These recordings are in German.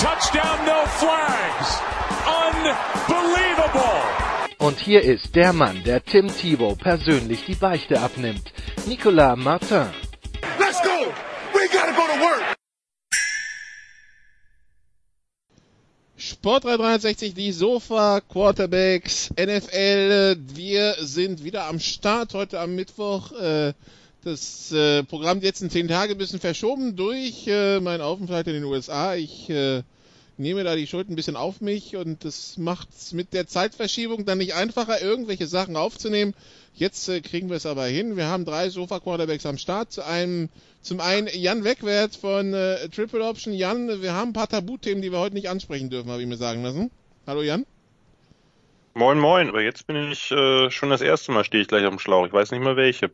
touchdown, no flags. Unbelievable. Und hier ist der Mann, der Tim Thibault persönlich die Beichte abnimmt. Nicolas Martin. Let's go! We gotta go to work! Sport 360, die Sofa Quarterbacks, NFL. Wir sind wieder am Start heute am Mittwoch. Äh, das äh, Programm die letzten zehn Tage ein bisschen verschoben durch äh, meinen Aufenthalt in den USA. Ich nehme da die Schuld ein bisschen auf mich und das macht es mit der Zeitverschiebung dann nicht einfacher, irgendwelche Sachen aufzunehmen. Jetzt äh, kriegen wir es aber hin. Wir haben drei Sofa-Quarterbacks am Start. Zu einem, zum einen Jan Wegwert von äh, Triple Option. Jan, wir haben ein paar Tabuthemen, die wir heute nicht ansprechen dürfen, habe ich mir sagen lassen. Hallo Jan. Moin, moin, aber jetzt bin ich äh, schon das erste Mal stehe ich gleich auf dem Schlauch. Ich weiß nicht mehr welche.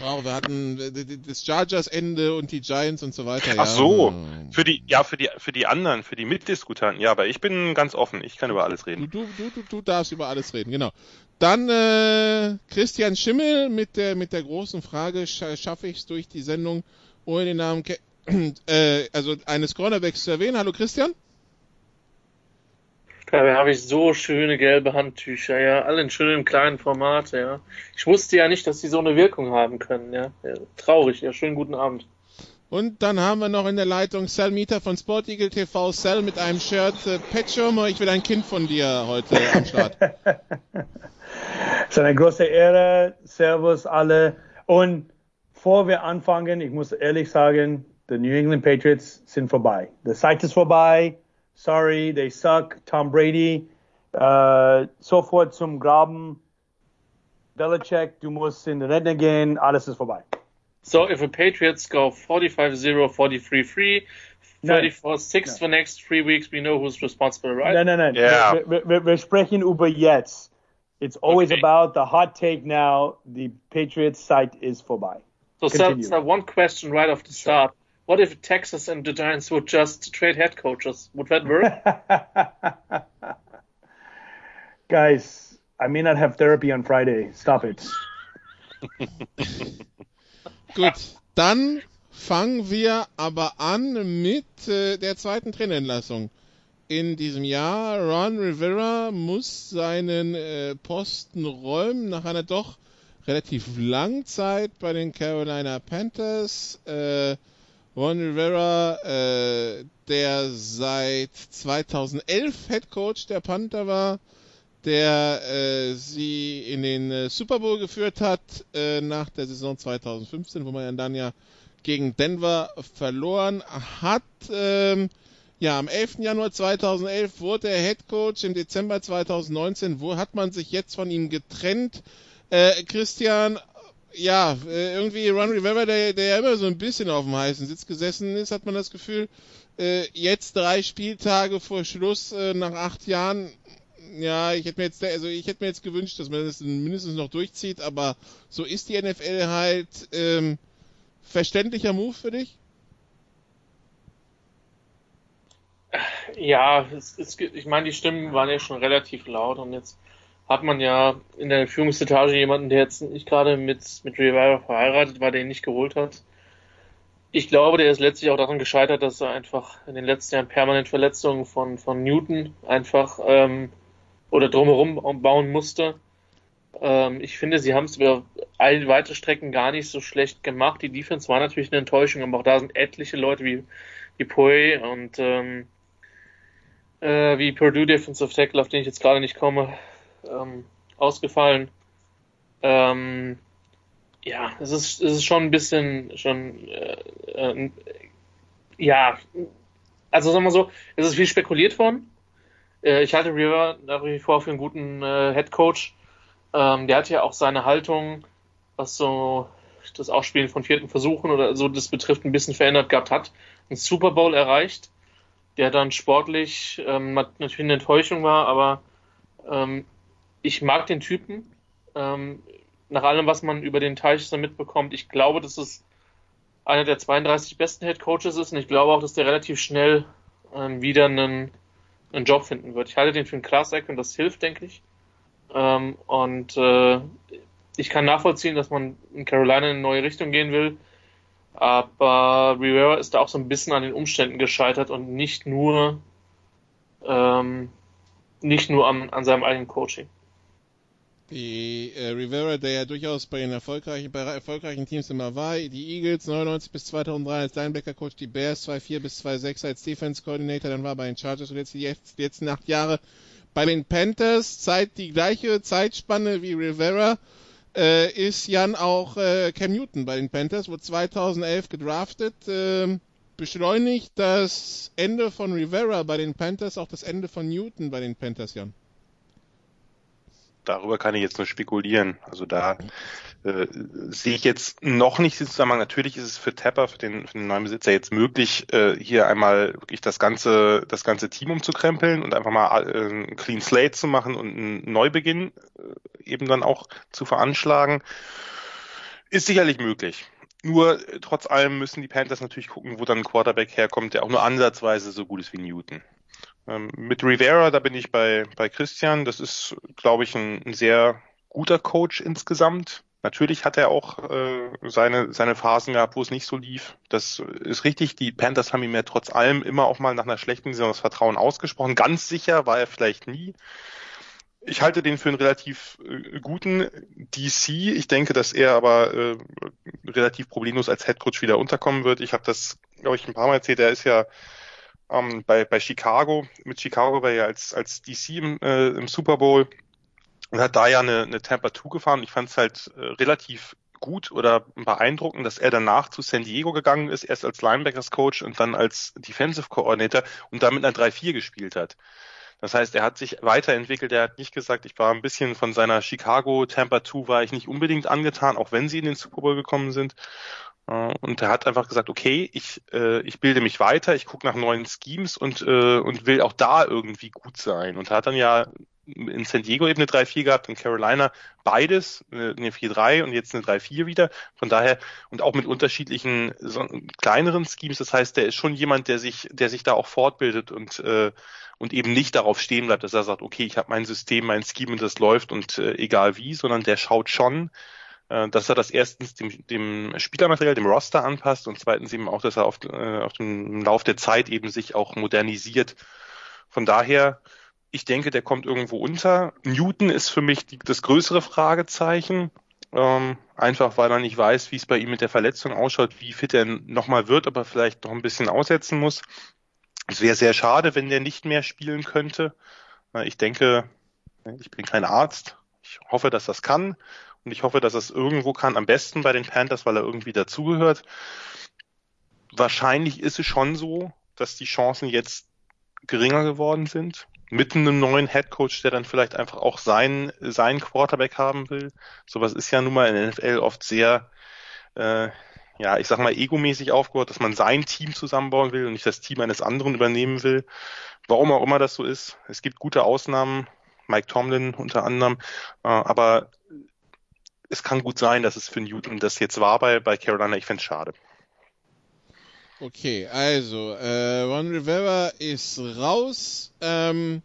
Wow, wir hatten äh, das Chargers-Ende und die Giants und so weiter. Ach so, für die, ja, für die, für die anderen, für die Mitdiskutanten, ja, aber ich bin ganz offen, ich kann über alles reden. Du, du, du, du darfst über alles reden, genau. Dann äh, Christian Schimmel mit der, mit der großen Frage, schaffe ich es durch die Sendung, ohne den Namen, äh, also eines Cornerbacks zu erwähnen. Hallo Christian. Dabei habe ich so schöne gelbe Handtücher, ja, alle in schönem kleinen Format, ja. Ich wusste ja nicht, dass die so eine Wirkung haben können, ja. ja traurig, ja, schönen guten Abend. Und dann haben wir noch in der Leitung Sal Mieter von Sport Eagle TV, Sal mit einem Shirt, äh, Petschirmer, ich will ein Kind von dir heute am Start. es ist eine große Ehre, Servus alle. Und bevor wir anfangen, ich muss ehrlich sagen, die New England Patriots sind vorbei. Die Zeit ist vorbei sorry, they suck, Tom Brady, uh, äh, sofort zum Graben, Belichick, du musst in den Rentner gehen, alles ist vorbei. So if the Patriots go 45-0, 43-3, 34-6 for next three weeks, we know who's responsible, right? Nein, nein, nein. Yeah. Wir, wir, wir sprechen über jetzt. It's always okay. about the hot take now. The Patriots site is vorbei. So, so, so one question right off the start. What if Texas and the Giants would just trade head coaches? Would that work? Guys, I may not have therapy on Friday. Stop it. Gut, dann fangen wir aber an mit äh, der zweiten Trainerentlassung in diesem Jahr. Ron Rivera muss seinen äh, Posten räumen nach einer doch relativ langen Zeit bei den Carolina Panthers. Äh, Ron Rivera, äh, der seit 2011 Head Coach der Panther war, der äh, sie in den äh, Super Bowl geführt hat äh, nach der Saison 2015, wo man dann ja gegen Denver verloren hat. Ähm, ja, am 11. Januar 2011 wurde er Head Coach. Im Dezember 2019 wo hat man sich jetzt von ihm getrennt. Äh, Christian, ja, äh, irgendwie Ron Rivera, der, der ja immer so ein bisschen auf dem heißen Sitz gesessen ist, hat man das Gefühl, äh, jetzt drei Spieltage vor Schluss äh, nach acht Jahren, ja, ich hätte mir jetzt, also ich hätte mir jetzt gewünscht, dass man das mindestens noch durchzieht, aber so ist die NFL halt. Ähm, verständlicher Move für dich? Ja, es, es, ich meine, die Stimmen waren ja schon relativ laut und jetzt hat man ja in der Führungsetage jemanden, der jetzt nicht gerade mit, mit Rivera verheiratet war, der ihn nicht geholt hat. Ich glaube, der ist letztlich auch daran gescheitert, dass er einfach in den letzten Jahren permanent Verletzungen von, von Newton einfach ähm, oder drumherum bauen musste. Ähm, ich finde, sie haben es über all weite Strecken gar nicht so schlecht gemacht. Die Defense war natürlich eine Enttäuschung, aber auch da sind etliche Leute wie, wie Poe und ähm, äh, wie Purdue Defensive Tackle, auf den ich jetzt gerade nicht komme, ähm, ausgefallen. Ähm, ja, es ist, es ist schon ein bisschen schon äh, äh, ja, also sagen wir so, es ist viel spekuliert worden. Äh, ich halte River nach wie vor für einen guten äh, Head Coach. Ähm, der hat ja auch seine Haltung, was so das Ausspielen von vierten Versuchen oder so das betrifft, ein bisschen verändert gehabt hat. Ein Super Bowl erreicht. der dann sportlich ähm, natürlich eine Enttäuschung war, aber ähm, ich mag den Typen. Ähm, nach allem, was man über den Teich so mitbekommt, ich glaube, dass es einer der 32 besten Head Coaches ist und ich glaube auch, dass der relativ schnell ähm, wieder einen, einen Job finden wird. Ich halte den für einen Class und das hilft, denke ich. Ähm, und äh, ich kann nachvollziehen, dass man in Carolina in eine neue Richtung gehen will. Aber Rivera ist da auch so ein bisschen an den Umständen gescheitert und nicht nur, ähm, nicht nur an, an seinem eigenen Coaching. Die äh, Rivera, der ja durchaus bei den erfolgreichen, bei erfolgreichen Teams immer war, die Eagles 99 bis 2003 als Linebacker-Coach, die Bears 2004 bis 2006 als Defense-Coordinator, dann war bei den Chargers und jetzt die, jetzt, die letzten acht Jahre bei den Panthers. Zeit, die gleiche Zeitspanne wie Rivera äh, ist Jan auch äh, Cam Newton bei den Panthers, wurde 2011 gedraftet. Äh, beschleunigt das Ende von Rivera bei den Panthers auch das Ende von Newton bei den Panthers, Jan? Darüber kann ich jetzt nur spekulieren. Also da äh, sehe ich jetzt noch nicht den Zusammenhang. Natürlich ist es für Tapper, für den, für den neuen Besitzer jetzt möglich, äh, hier einmal wirklich das ganze, das ganze Team umzukrempeln und einfach mal äh, ein Clean Slate zu machen und einen Neubeginn äh, eben dann auch zu veranschlagen. Ist sicherlich möglich. Nur äh, trotz allem müssen die Panthers natürlich gucken, wo dann ein Quarterback herkommt, der auch nur ansatzweise so gut ist wie Newton. Ähm, mit Rivera, da bin ich bei, bei Christian. Das ist, glaube ich, ein, ein sehr guter Coach insgesamt. Natürlich hat er auch äh, seine, seine Phasen gehabt, wo es nicht so lief. Das ist richtig. Die Panthers haben ihm ja trotz allem immer auch mal nach einer schlechten Saison das Vertrauen ausgesprochen. Ganz sicher war er vielleicht nie. Ich halte den für einen relativ äh, guten DC. Ich denke, dass er aber äh, relativ problemlos als Headcoach wieder unterkommen wird. Ich habe das, glaube ich, ein paar Mal erzählt. Er ist ja ähm, bei, bei Chicago, mit Chicago war er als, als DC im, äh, im Super Bowl und hat da ja eine, eine Tampa 2 gefahren. Ich fand es halt äh, relativ gut oder beeindruckend, dass er danach zu San Diego gegangen ist, erst als Linebackers Coach und dann als Defensive Coordinator und damit einer 3-4 gespielt hat. Das heißt, er hat sich weiterentwickelt. Er hat nicht gesagt, ich war ein bisschen von seiner Chicago Tampa 2 war ich nicht unbedingt angetan, auch wenn sie in den Super Bowl gekommen sind. Und er hat einfach gesagt, okay, ich, äh, ich bilde mich weiter, ich gucke nach neuen Schemes und, äh, und will auch da irgendwie gut sein. Und er hat dann ja in San Diego eben eine 3-4 gehabt, in Carolina beides, eine 4-3 und jetzt eine 3-4 wieder. Von daher, und auch mit unterschiedlichen so, kleineren Schemes. Das heißt, der ist schon jemand, der sich, der sich da auch fortbildet und, äh, und eben nicht darauf stehen bleibt, dass er sagt, okay, ich habe mein System, mein Scheme und das läuft und äh, egal wie, sondern der schaut schon, äh, dass er das erstens dem, dem Spielermaterial, dem Roster anpasst und zweitens eben auch, dass er auf, äh, auf dem Lauf der Zeit eben sich auch modernisiert. Von daher, ich denke, der kommt irgendwo unter. Newton ist für mich die, das größere Fragezeichen. Ähm, einfach weil man nicht weiß, wie es bei ihm mit der Verletzung ausschaut, wie fit er nochmal wird, aber vielleicht noch ein bisschen aussetzen muss. Es wäre sehr schade, wenn der nicht mehr spielen könnte. Äh, ich denke, ich bin kein Arzt. Ich hoffe, dass das kann. Und ich hoffe, dass es irgendwo kann, am besten bei den Panthers, weil er irgendwie dazugehört. Wahrscheinlich ist es schon so, dass die Chancen jetzt geringer geworden sind. Mit einem neuen Headcoach, der dann vielleicht einfach auch seinen, seinen Quarterback haben will. Sowas ist ja nun mal in der NFL oft sehr, äh, ja, ich sag mal, egomäßig aufgebaut, dass man sein Team zusammenbauen will und nicht das Team eines anderen übernehmen will. Warum auch immer das so ist. Es gibt gute Ausnahmen, Mike Tomlin unter anderem, äh, aber es kann gut sein, dass es für Newton das jetzt war bei, bei Carolina. Ich fände es schade. Okay, also äh, Ron Rivera ist raus. Ähm,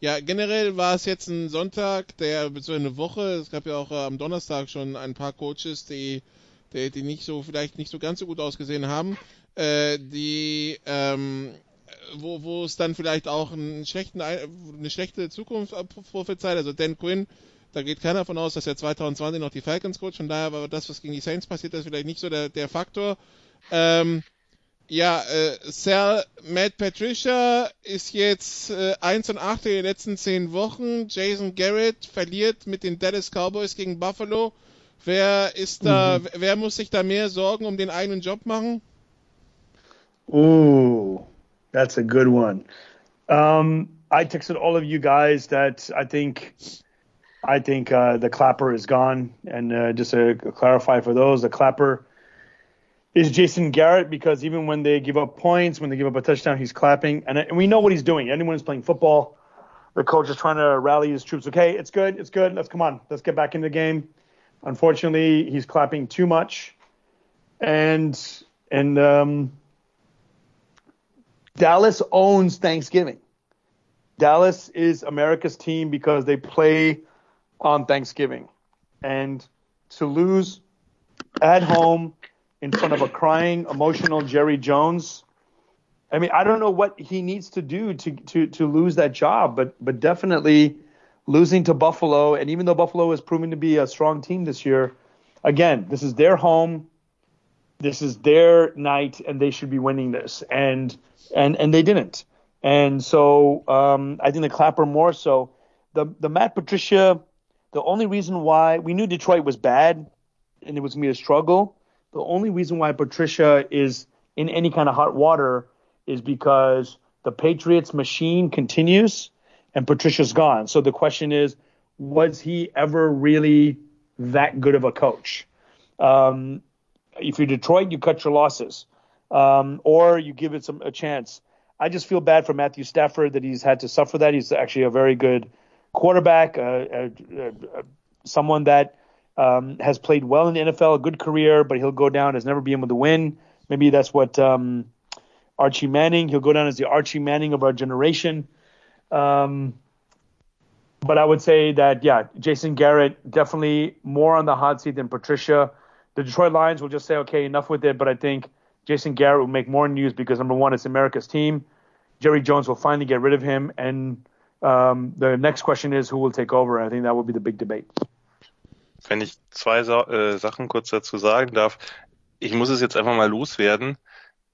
ja, generell war es jetzt ein Sonntag, der so eine Woche. Es gab ja auch äh, am Donnerstag schon ein paar Coaches, die, die, die nicht so vielleicht nicht so ganz so gut ausgesehen haben, äh, die ähm, wo, wo es dann vielleicht auch einen schlechten, eine schlechte Zukunft prophezeit. Also Dan Quinn da geht keiner von aus, dass er 2020 noch die Falcons coach. Von daher war das, was gegen die Saints passiert ist, vielleicht nicht so der, der Faktor. Ähm, ja, äh, Sal Matt Patricia ist jetzt äh, 1 und 8 in den letzten 10 Wochen. Jason Garrett verliert mit den Dallas Cowboys gegen Buffalo. Wer ist da, mhm. wer muss sich da mehr Sorgen um den eigenen Job machen? Ooh, that's a good one. Um, I texted all of you guys that I think I think uh, the clapper is gone. And uh, just to clarify for those, the clapper is Jason Garrett because even when they give up points, when they give up a touchdown, he's clapping, and, and we know what he's doing. Anyone who's playing football, the coach is trying to rally his troops. Okay, it's good, it's good. Let's come on, let's get back in the game. Unfortunately, he's clapping too much, and and um, Dallas owns Thanksgiving. Dallas is America's team because they play on Thanksgiving, and to lose at home in front of a crying, emotional Jerry Jones. I mean, I don't know what he needs to do to to to lose that job, but but definitely losing to Buffalo, and even though Buffalo has proven to be a strong team this year, again, this is their home, this is their night, and they should be winning this, and and and they didn't, and so um, I think the Clapper more so. The the Matt Patricia, the only reason why we knew Detroit was bad, and it was going to be a struggle the only reason why Patricia is in any kind of hot water is because the Patriots machine continues and Patricia's gone. So the question is, was he ever really that good of a coach? Um, if you're Detroit, you cut your losses, um, or you give it some a chance. I just feel bad for Matthew Stafford that he's had to suffer that. He's actually a very good quarterback, uh, uh, uh, someone that um, has played well in the NFL, a good career, but he'll go down as never being able to win. Maybe that's what um, Archie Manning. He'll go down as the Archie Manning of our generation. Um, but I would say that yeah, Jason Garrett definitely more on the hot seat than Patricia. The Detroit Lions will just say okay, enough with it. But I think Jason Garrett will make more news because number one, it's America's team. Jerry Jones will finally get rid of him, and um, the next question is who will take over. I think that will be the big debate. Wenn ich zwei Sa äh, Sachen kurz dazu sagen darf. Ich muss es jetzt einfach mal loswerden.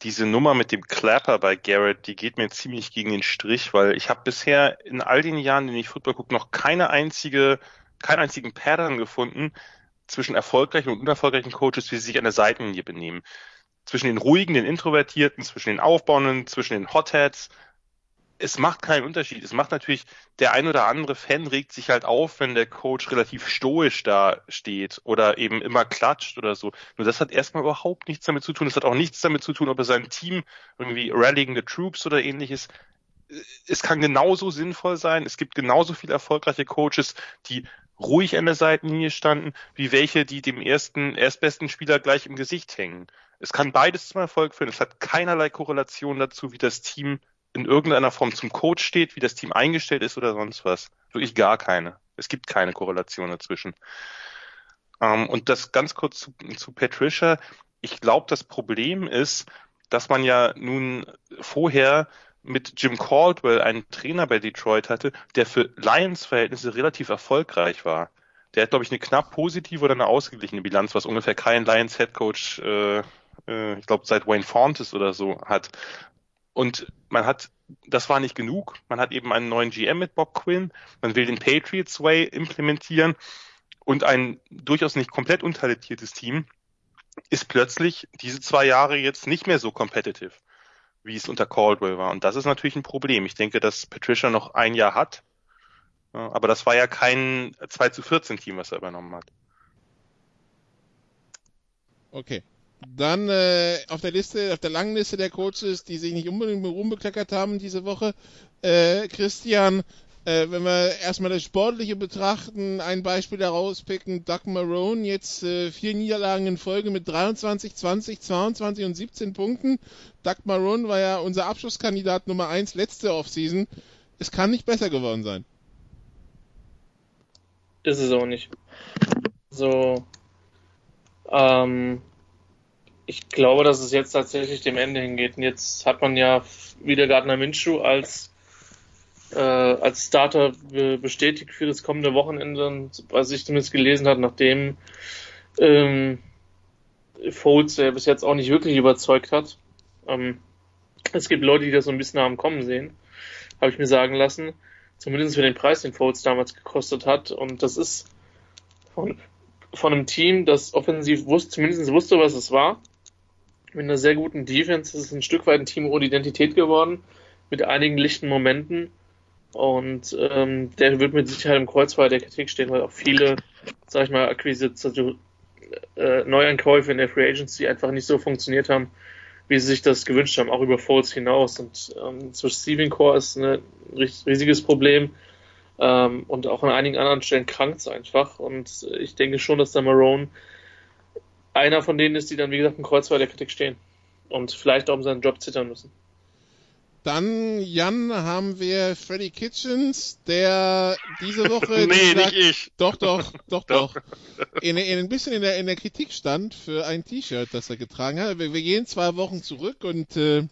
Diese Nummer mit dem Clapper bei Garrett, die geht mir ziemlich gegen den Strich, weil ich habe bisher in all den Jahren, in denen ich Football gucke, noch keine einzige, keinen einzigen Pattern gefunden zwischen erfolgreichen und unerfolgreichen Coaches, wie sie sich an der Seitenlinie benehmen. Zwischen den ruhigen, den Introvertierten, zwischen den Aufbauenden, zwischen den Hotheads es macht keinen Unterschied. Es macht natürlich, der ein oder andere Fan regt sich halt auf, wenn der Coach relativ stoisch da steht oder eben immer klatscht oder so. Nur das hat erstmal überhaupt nichts damit zu tun. Es hat auch nichts damit zu tun, ob er sein Team irgendwie Rallying the Troops oder ähnliches. Es kann genauso sinnvoll sein. Es gibt genauso viele erfolgreiche Coaches, die ruhig an der Seitenlinie standen, wie welche, die dem ersten, erstbesten Spieler gleich im Gesicht hängen. Es kann beides zum Erfolg führen. Es hat keinerlei Korrelation dazu, wie das Team in irgendeiner Form zum Coach steht, wie das Team eingestellt ist oder sonst was. Wirklich gar keine. Es gibt keine Korrelation dazwischen. Ähm, und das ganz kurz zu, zu Patricia. Ich glaube, das Problem ist, dass man ja nun vorher mit Jim Caldwell einen Trainer bei Detroit hatte, der für Lions-Verhältnisse relativ erfolgreich war. Der hat, glaube ich, eine knapp positive oder eine ausgeglichene Bilanz, was ungefähr kein Lions-Headcoach, äh, äh, ich glaube, seit Wayne Fontes oder so hat. Und man hat, das war nicht genug. Man hat eben einen neuen GM mit Bob Quinn. Man will den Patriots Way implementieren und ein durchaus nicht komplett untalentiertes Team ist plötzlich diese zwei Jahre jetzt nicht mehr so competitive, wie es unter Caldwell war. Und das ist natürlich ein Problem. Ich denke, dass Patricia noch ein Jahr hat. Aber das war ja kein 2 zu 14 Team, was er übernommen hat. Okay. Dann äh, auf der Liste, auf der langen Liste der Coaches, die sich nicht unbedingt mit rumbekleckert haben diese Woche, äh, Christian, äh, wenn wir erstmal das Sportliche betrachten, ein Beispiel daraus picken, Doug Marone, jetzt äh, vier Niederlagen in Folge mit 23, 20, 22 und 17 Punkten. Doug Marone war ja unser Abschlusskandidat Nummer 1 letzte Offseason. Es kann nicht besser geworden sein. Ist es auch nicht. So, ähm, ich glaube, dass es jetzt tatsächlich dem Ende hingeht. Und jetzt hat man ja wieder Gardner Minshew als, äh, als Starter bestätigt für das kommende Wochenende, was ich zumindest gelesen habe, nachdem ähm, Foles ja bis jetzt auch nicht wirklich überzeugt hat. Ähm, es gibt Leute, die das so ein bisschen haben kommen sehen, habe ich mir sagen lassen. Zumindest für den Preis, den Foles damals gekostet hat. Und das ist von, von einem Team, das offensiv wusste, zumindest wusste, was es war mit einer sehr guten Defense ist es ein Stück weit ein Team ohne Identität geworden, mit einigen lichten Momenten. Und ähm, der wird mit Sicherheit im Kreuzfeuer der Kritik stehen, weil auch viele, sag ich mal, Akquisitionen, äh, Neuankäufe in der Free Agency einfach nicht so funktioniert haben, wie sie sich das gewünscht haben, auch über Foles hinaus. Und ähm, das Receiving Core ist ein riesiges Problem ähm, und auch an einigen anderen Stellen krankt es einfach. Und ich denke schon, dass der Marone einer von denen ist, die dann, wie gesagt, im Kreuzfeuer der Kritik stehen und vielleicht auch um seinen Job zittern müssen. Dann, Jan, haben wir Freddy Kitchens, der diese Woche. nee, nicht ich. Doch, doch, doch, doch. In, in, ein bisschen in der, in der Kritik stand für ein T-Shirt, das er getragen hat. Wir, wir, gehen zwei Wochen zurück und äh,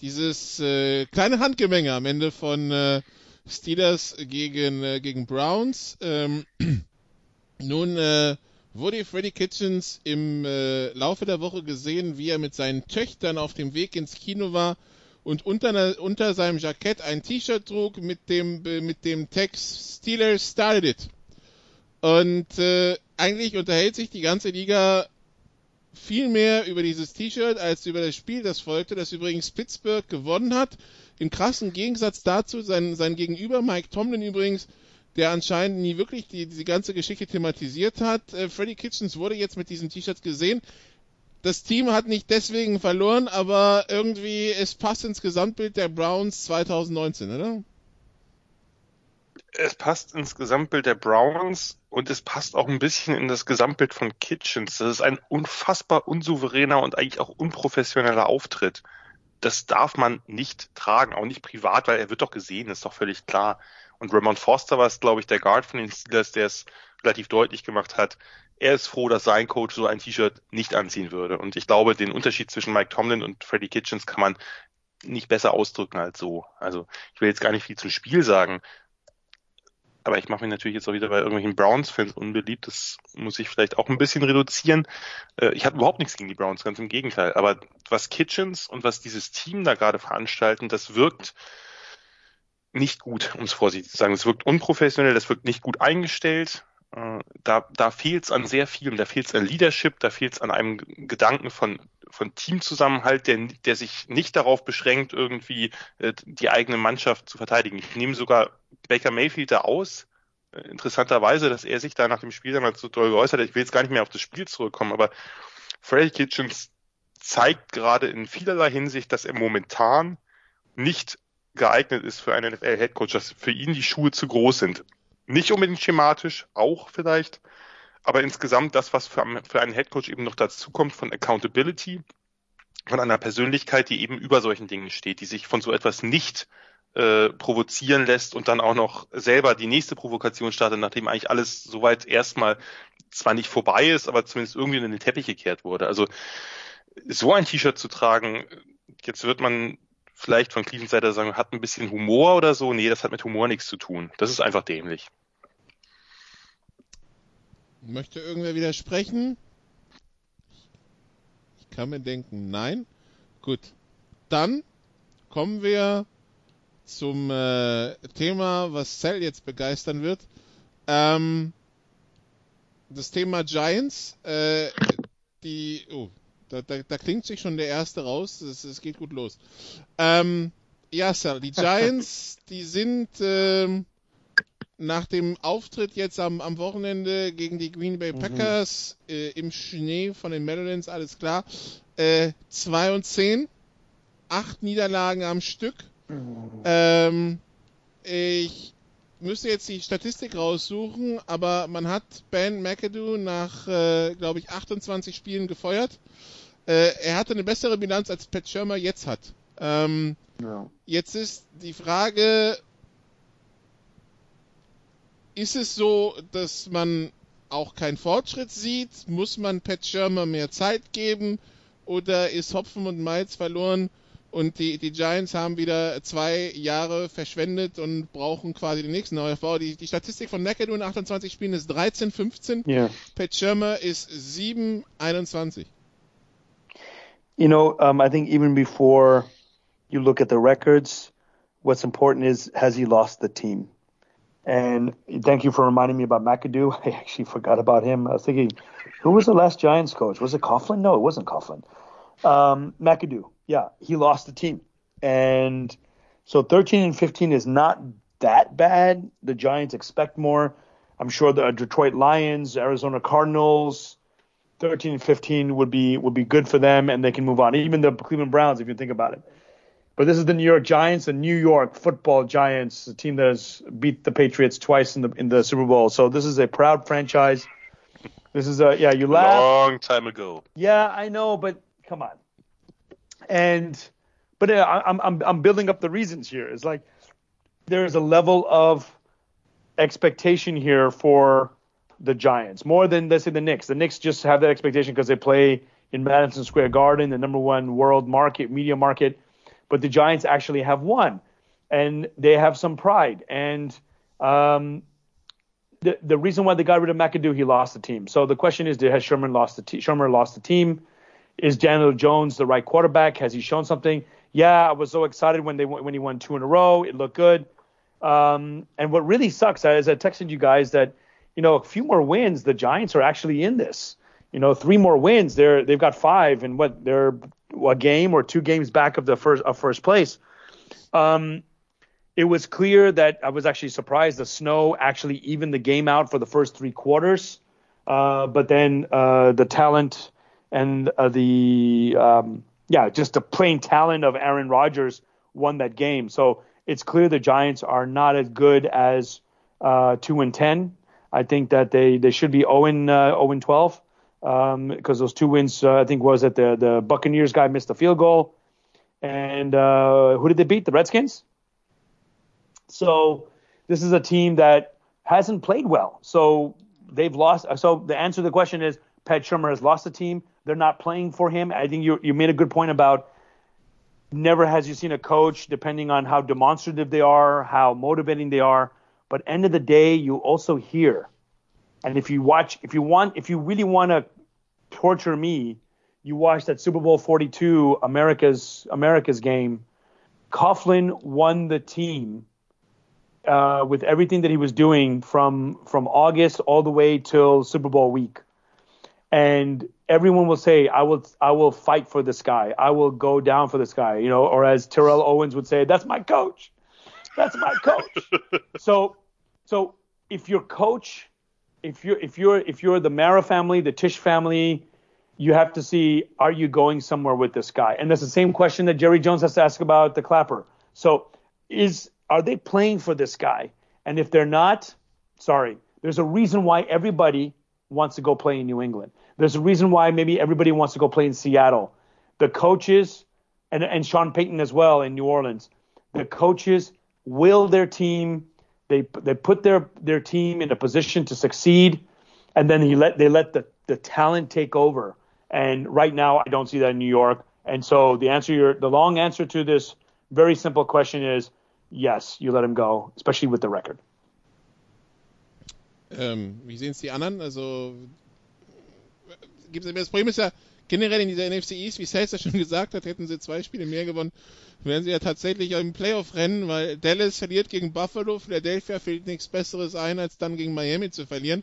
dieses äh, kleine Handgemenge am Ende von äh, Steelers gegen, äh, gegen Browns. Ähm, nun äh, wurde Freddy Kitchens im äh, Laufe der Woche gesehen, wie er mit seinen Töchtern auf dem Weg ins Kino war und unter, unter seinem Jackett ein T-Shirt trug mit dem, mit dem Text Steelers started it. Und äh, eigentlich unterhält sich die ganze Liga viel mehr über dieses T-Shirt als über das Spiel, das folgte, das übrigens Pittsburgh gewonnen hat. Im krassen Gegensatz dazu sein, sein Gegenüber, Mike Tomlin übrigens, der anscheinend nie wirklich die, die ganze Geschichte thematisiert hat. Äh, Freddy Kitchens wurde jetzt mit diesen T-Shirts gesehen das Team hat nicht deswegen verloren, aber irgendwie es passt ins Gesamtbild der Browns 2019, oder? Es passt ins Gesamtbild der Browns und es passt auch ein bisschen in das Gesamtbild von Kitchens. Das ist ein unfassbar unsouveräner und eigentlich auch unprofessioneller Auftritt. Das darf man nicht tragen, auch nicht privat, weil er wird doch gesehen, ist doch völlig klar. Und Ramon Foster war es, glaube ich, der Guard von den Steelers, der es relativ deutlich gemacht hat er ist froh, dass sein Coach so ein T-Shirt nicht anziehen würde. Und ich glaube, den Unterschied zwischen Mike Tomlin und Freddie Kitchens kann man nicht besser ausdrücken als so. Also ich will jetzt gar nicht viel zum Spiel sagen, aber ich mache mich natürlich jetzt auch wieder bei irgendwelchen Browns-Fans unbeliebt. Das muss ich vielleicht auch ein bisschen reduzieren. Äh, ich habe überhaupt nichts gegen die Browns, ganz im Gegenteil. Aber was Kitchens und was dieses Team da gerade veranstalten, das wirkt nicht gut, um es vorsichtig zu sagen. Es wirkt unprofessionell, das wirkt nicht gut eingestellt. Äh, da, da fehlt es an sehr vielem. Da fehlt es an Leadership, da fehlt es an einem Gedanken von, von Teamzusammenhalt, der, der sich nicht darauf beschränkt, irgendwie äh, die eigene Mannschaft zu verteidigen. Ich nehme sogar Baker Mayfield da aus. Äh, interessanterweise, dass er sich da nach dem Spiel damals so toll geäußert hat. Ich will jetzt gar nicht mehr auf das Spiel zurückkommen, aber Freddy Kitchens zeigt gerade in vielerlei Hinsicht, dass er momentan nicht geeignet ist für einen NFL-Headcoach, dass für ihn die Schuhe zu groß sind. Nicht unbedingt schematisch, auch vielleicht, aber insgesamt das, was für, einen Headcoach eben noch dazu kommt von Accountability, von einer Persönlichkeit, die eben über solchen Dingen steht, die sich von so etwas nicht äh, provozieren lässt und dann auch noch selber die nächste Provokation startet, nachdem eigentlich alles soweit erstmal zwar nicht vorbei ist, aber zumindest irgendwie in den Teppich gekehrt wurde. Also so ein T-Shirt zu tragen, jetzt wird man vielleicht von Cleveland Seite sagen, hat ein bisschen Humor oder so. Nee, das hat mit Humor nichts zu tun. Das ist einfach dämlich. Möchte irgendwer widersprechen? Ich kann mir denken, nein. Gut. Dann kommen wir zum äh, Thema, was Cell jetzt begeistern wird. Ähm, das Thema Giants. Äh, die, oh, da, da, da, klingt sich schon der erste raus. Es, geht gut los. Ähm, ja, Cell, die Giants, die sind ähm, nach dem Auftritt jetzt am, am Wochenende gegen die Green Bay mhm. Packers mhm. äh, im Schnee von den Marylands, alles klar. Äh, 2 und 10, acht Niederlagen am Stück. Ähm, ich müsste jetzt die Statistik raussuchen, aber man hat Ben McAdoo nach, äh, glaube ich, 28 Spielen gefeuert. Äh, er hatte eine bessere Bilanz als Pat Schirmer jetzt hat. Ähm, ja. Jetzt ist die Frage, ist es so, dass man auch keinen Fortschritt sieht? Muss man Pat Schirmer mehr Zeit geben? Oder ist Hopfen und Malz verloren und die, die Giants haben wieder zwei Jahre verschwendet und brauchen quasi den nächsten Neubau? Die, die Statistik von McAdoo in 28 Spielen ist 13, 15. Yeah. Pat Schirmer ist 7, 21. You know, um, I think even before you look at the records, what's important is has he lost the team? And thank you for reminding me about McAdoo. I actually forgot about him. I was thinking, who was the last Giants coach? Was it Coughlin? No, it wasn't Coughlin. Um, McAdoo. Yeah, he lost the team. And so 13 and 15 is not that bad. The Giants expect more. I'm sure the Detroit Lions, Arizona Cardinals, 13 and 15 would be would be good for them, and they can move on. Even the Cleveland Browns, if you think about it. But this is the New York Giants, the New York Football Giants, a team that has beat the Patriots twice in the in the Super Bowl. So this is a proud franchise. This is a yeah, you laugh. Long time ago. Yeah, I know, but come on. And but uh, I'm I'm I'm building up the reasons here. It's like there is a level of expectation here for the Giants more than let's say the Knicks. The Knicks just have that expectation because they play in Madison Square Garden, the number one world market media market. But the Giants actually have won, and they have some pride. And um, the the reason why they got rid of McAdoo, he lost the team. So the question is, did has Sherman lost the te- Shurmur lost the team? Is Daniel Jones the right quarterback? Has he shown something? Yeah, I was so excited when they when he won two in a row. It looked good. Um, and what really sucks is I texted you guys that you know a few more wins, the Giants are actually in this. You know, three more wins, they're they've got five, and what they're a game or two games back of the first of first place. Um, it was clear that I was actually surprised the snow actually evened the game out for the first three quarters. Uh, but then uh, the talent and uh, the um, yeah, just the plain talent of Aaron Rodgers won that game. So it's clear the Giants are not as good as uh, two and ten. I think that they they should be 0 and, uh, 0 and 12 because um, those two wins uh, I think was that the the Buccaneers guy missed a field goal, and uh, who did they beat? The Redskins. So this is a team that hasn't played well. So they've lost. So the answer to the question is Pat Shurmur has lost the team. They're not playing for him. I think you you made a good point about never has you seen a coach, depending on how demonstrative they are, how motivating they are. But end of the day, you also hear, and if you watch, if you want, if you really want to torture me, you watch that Super Bowl 42 America's America's game. Coughlin won the team uh, with everything that he was doing from from August all the way till Super Bowl week and everyone will say, "I will, I will fight for this guy. I will go down for this guy." You know, or as Terrell Owens would say, "That's my coach. That's my coach." so, so if your coach, if you're if you're if you're the Mara family, the Tish family, you have to see, are you going somewhere with this guy? And that's the same question that Jerry Jones has to ask about the Clapper. So, is are they playing for this guy? And if they're not, sorry, there's a reason why everybody wants to go play in New England. There's a reason why maybe everybody wants to go play in Seattle. The coaches and and Sean Payton as well in New Orleans. The coaches will their team. They they put their their team in a position to succeed, and then he let they let the the talent take over. And right now, I don't see that in New York. And so the answer, your the long answer to this very simple question is yes, you let him go, especially with the record. Um, ähm, wie sehen es die anderen? Also das uh, Problem ist ja, generell in dieser NFC East, wie Sales schon gesagt hat, hätten sie zwei Spiele mehr gewonnen, wären sie ja tatsächlich im Playoff-Rennen, weil Dallas verliert gegen Buffalo, Philadelphia fehlt nichts Besseres ein, als dann gegen Miami zu verlieren.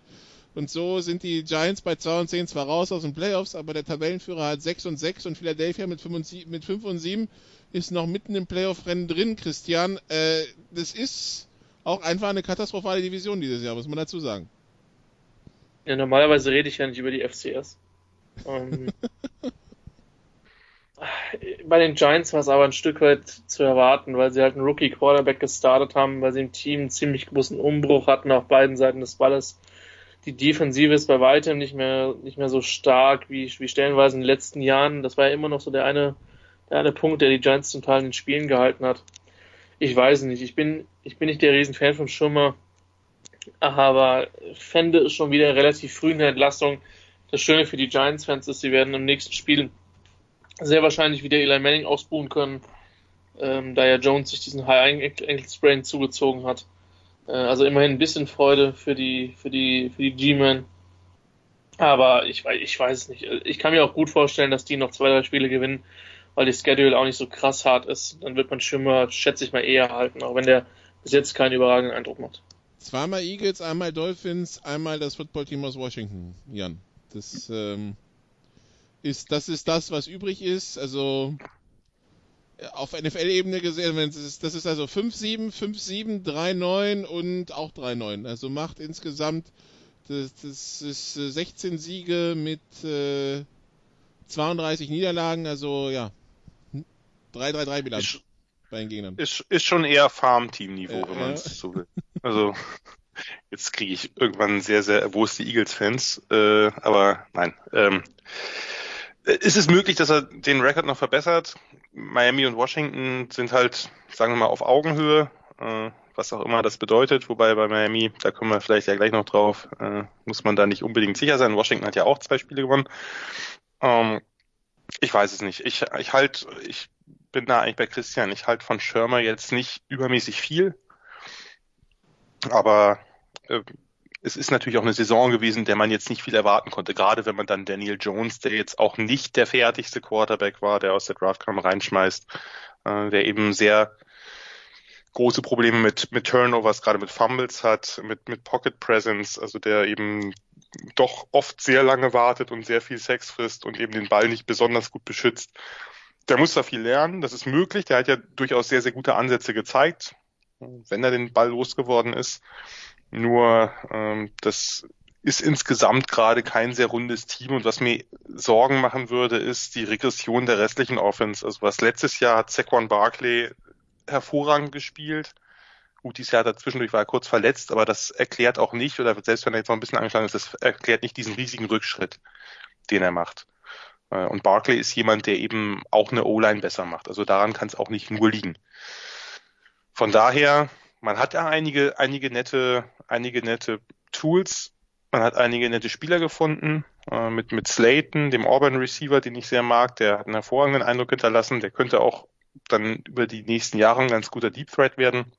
Und so sind die Giants bei 2 und 10 zwar raus aus den Playoffs, aber der Tabellenführer hat 6 und 6 und Philadelphia mit 5 und 7, mit 5 und 7 ist noch mitten im Playoff-Rennen drin, Christian. Äh, das ist auch einfach eine katastrophale Division dieses Jahr, muss man dazu sagen. Ja, normalerweise rede ich ja nicht über die FCS. Ähm, bei den Giants war es aber ein Stück weit zu erwarten, weil sie halt einen Rookie-Quarterback gestartet haben, weil sie im Team einen ziemlich großen Umbruch hatten auf beiden Seiten des Balles. Die Defensive ist bei weitem nicht mehr, nicht mehr so stark wie, wie stellenweise in den letzten Jahren. Das war ja immer noch so der eine, der eine Punkt, der die Giants zum Teil in den Spielen gehalten hat. Ich weiß nicht. Ich bin, ich bin nicht der Riesenfan von Schummer, aber fände es schon wieder relativ früh in der Entlassung, das Schöne für die Giants-Fans ist, sie werden im nächsten Spiel sehr wahrscheinlich wieder Eli Manning ausbuhen können, ähm, da ja Jones sich diesen High Ankle Sprain zugezogen hat. Äh, also immerhin ein bisschen Freude für die für die für die G-Men. Aber ich weiß ich weiß es nicht. Ich kann mir auch gut vorstellen, dass die noch zwei drei Spiele gewinnen, weil die Schedule auch nicht so krass hart ist. Dann wird man Schimmer, schätze ich mal, eher halten, auch wenn der bis jetzt keinen überragenden Eindruck macht. Zweimal Eagles, einmal Dolphins, einmal das Footballteam aus Washington, Jan. Das ähm, ist, das ist das, was übrig ist. Also auf NFL-Ebene gesehen, das ist, das ist also 5-7, 5-7, 3-9 und auch 3-9. Also macht insgesamt Das, das ist 16 äh, Siege mit äh, 32 Niederlagen, also ja, 3-3-3 Bilanz ist, bei den Gegnern. Ist, ist schon eher Farm-Team-Niveau, äh, wenn man es so will. Also jetzt kriege ich irgendwann sehr, sehr die Eagles-Fans, äh, aber nein. Ähm, ist es möglich, dass er den Rekord noch verbessert? Miami und Washington sind halt, sagen wir mal, auf Augenhöhe, äh, was auch immer das bedeutet. Wobei bei Miami, da kommen wir vielleicht ja gleich noch drauf, äh, muss man da nicht unbedingt sicher sein. Washington hat ja auch zwei Spiele gewonnen. Ähm, ich weiß es nicht. Ich, ich halt, ich bin da eigentlich bei Christian. Ich halte von Schirmer jetzt nicht übermäßig viel. Aber äh, es ist natürlich auch eine Saison gewesen, der man jetzt nicht viel erwarten konnte. Gerade wenn man dann Daniel Jones, der jetzt auch nicht der fertigste Quarterback war, der aus der Draft kam, reinschmeißt, äh, der eben sehr große Probleme mit, mit Turnovers, gerade mit Fumbles hat, mit, mit Pocket Presence, also der eben doch oft sehr lange wartet und sehr viel Sex frisst und eben den Ball nicht besonders gut beschützt. Der muss da viel lernen, das ist möglich. Der hat ja durchaus sehr, sehr gute Ansätze gezeigt, wenn er den Ball losgeworden ist. Nur ähm, das ist insgesamt gerade kein sehr rundes Team und was mir Sorgen machen würde, ist die Regression der restlichen Offense. Also was letztes Jahr hat Saquon Barkley hervorragend gespielt. Gut, dieses Jahr dazwischendurch war er kurz verletzt, aber das erklärt auch nicht, oder selbst wenn er jetzt noch ein bisschen angeschlagen ist, das erklärt nicht diesen riesigen Rückschritt, den er macht. Äh, und Barkley ist jemand, der eben auch eine O-Line besser macht. Also daran kann es auch nicht nur liegen. Von daher, man hat ja einige, einige nette, einige nette Tools. Man hat einige nette Spieler gefunden. Äh, mit, mit Slayton, dem Auburn Receiver, den ich sehr mag, der hat einen hervorragenden Eindruck hinterlassen. Der könnte auch dann über die nächsten Jahre ein ganz guter Deep Threat werden.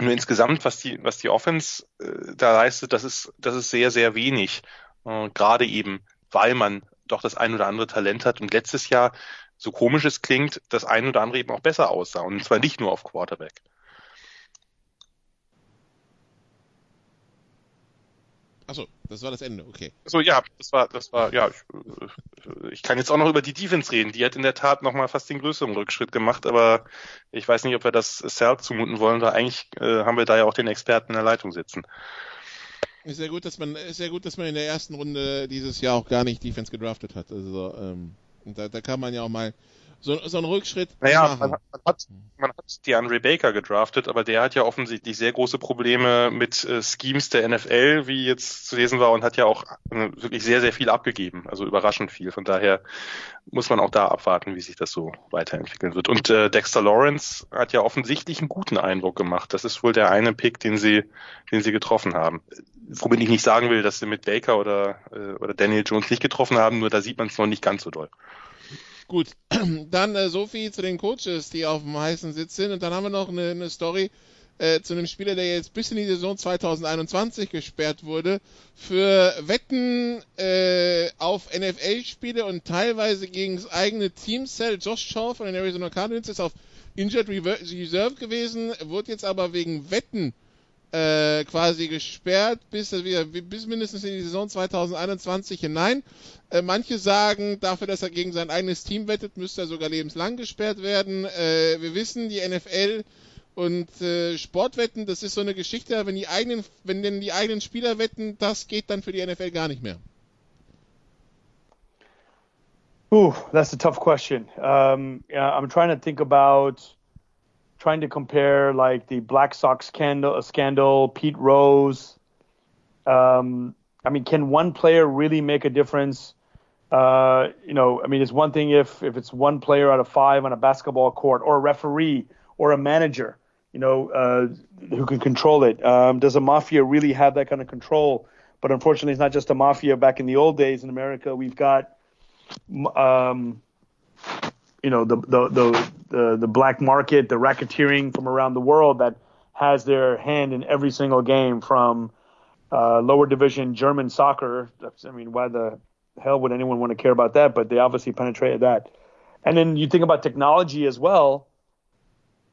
Nur insgesamt, was die, was die Offense äh, da leistet, das ist, das ist sehr, sehr wenig. Äh, Gerade eben, weil man doch das ein oder andere Talent hat. Und letztes Jahr, so komisch es klingt, das ein oder andere eben auch besser aussah. Und zwar nicht nur auf Quarterback. Achso, das war das Ende, okay. So ja, das war, das war, ja, ich, ich, kann jetzt auch noch über die Defense reden. Die hat in der Tat nochmal fast den größeren Rückschritt gemacht, aber ich weiß nicht, ob wir das Sal zumuten wollen, weil eigentlich äh, haben wir da ja auch den Experten in der Leitung sitzen. Ist ja gut, dass man, ist ja gut, dass man in der ersten Runde dieses Jahr auch gar nicht Defense gedraftet hat. Also ähm, da, da kann man ja auch mal so, so ein Rückschritt. Naja, man, man, hat, man hat DeAndre Baker gedraftet, aber der hat ja offensichtlich sehr große Probleme mit äh, Schemes der NFL, wie jetzt zu lesen war, und hat ja auch äh, wirklich sehr, sehr viel abgegeben, also überraschend viel. Von daher muss man auch da abwarten, wie sich das so weiterentwickeln wird. Und äh, Dexter Lawrence hat ja offensichtlich einen guten Eindruck gemacht. Das ist wohl der eine Pick, den sie, den sie getroffen haben. Womit ich nicht sagen will, dass sie mit Baker oder, äh, oder Daniel Jones nicht getroffen haben, nur da sieht man es noch nicht ganz so doll. Gut, dann äh, so viel zu den Coaches, die auf dem heißen Sitz sind. Und dann haben wir noch eine, eine Story äh, zu einem Spieler, der jetzt bis in die Saison 2021 gesperrt wurde, für Wetten äh, auf NFL-Spiele und teilweise gegen das eigene Team Cell. Josh Shaw von den Arizona Cardinals ist auf Injured Reserve gewesen, wurde jetzt aber wegen Wetten äh, quasi gesperrt bis, bis mindestens in die Saison 2021 hinein. Äh, manche sagen, dafür, dass er gegen sein eigenes Team wettet, müsste er sogar lebenslang gesperrt werden. Äh, wir wissen, die NFL und äh, Sportwetten, das ist so eine Geschichte, wenn die eigenen, wenn denn die eigenen Spieler wetten, das geht dann für die NFL gar nicht mehr. Ooh, that's a tough question. Um, yeah, I'm trying to think about trying to compare like the Black Sox scandal, scandal Pete Rose. Um, I mean, can one player really make a difference? Uh, you know, I mean, it's one thing if if it's one player out of five on a basketball court, or a referee, or a manager, you know, uh, who can control it. Um, does a mafia really have that kind of control? But unfortunately, it's not just a mafia. Back in the old days in America, we've got um, you know the the the the, the black market, the racketeering from around the world that has their hand in every single game from uh, lower division German soccer. I mean, why the hell would anyone want to care about that? But they obviously penetrated that. And then you think about technology as well.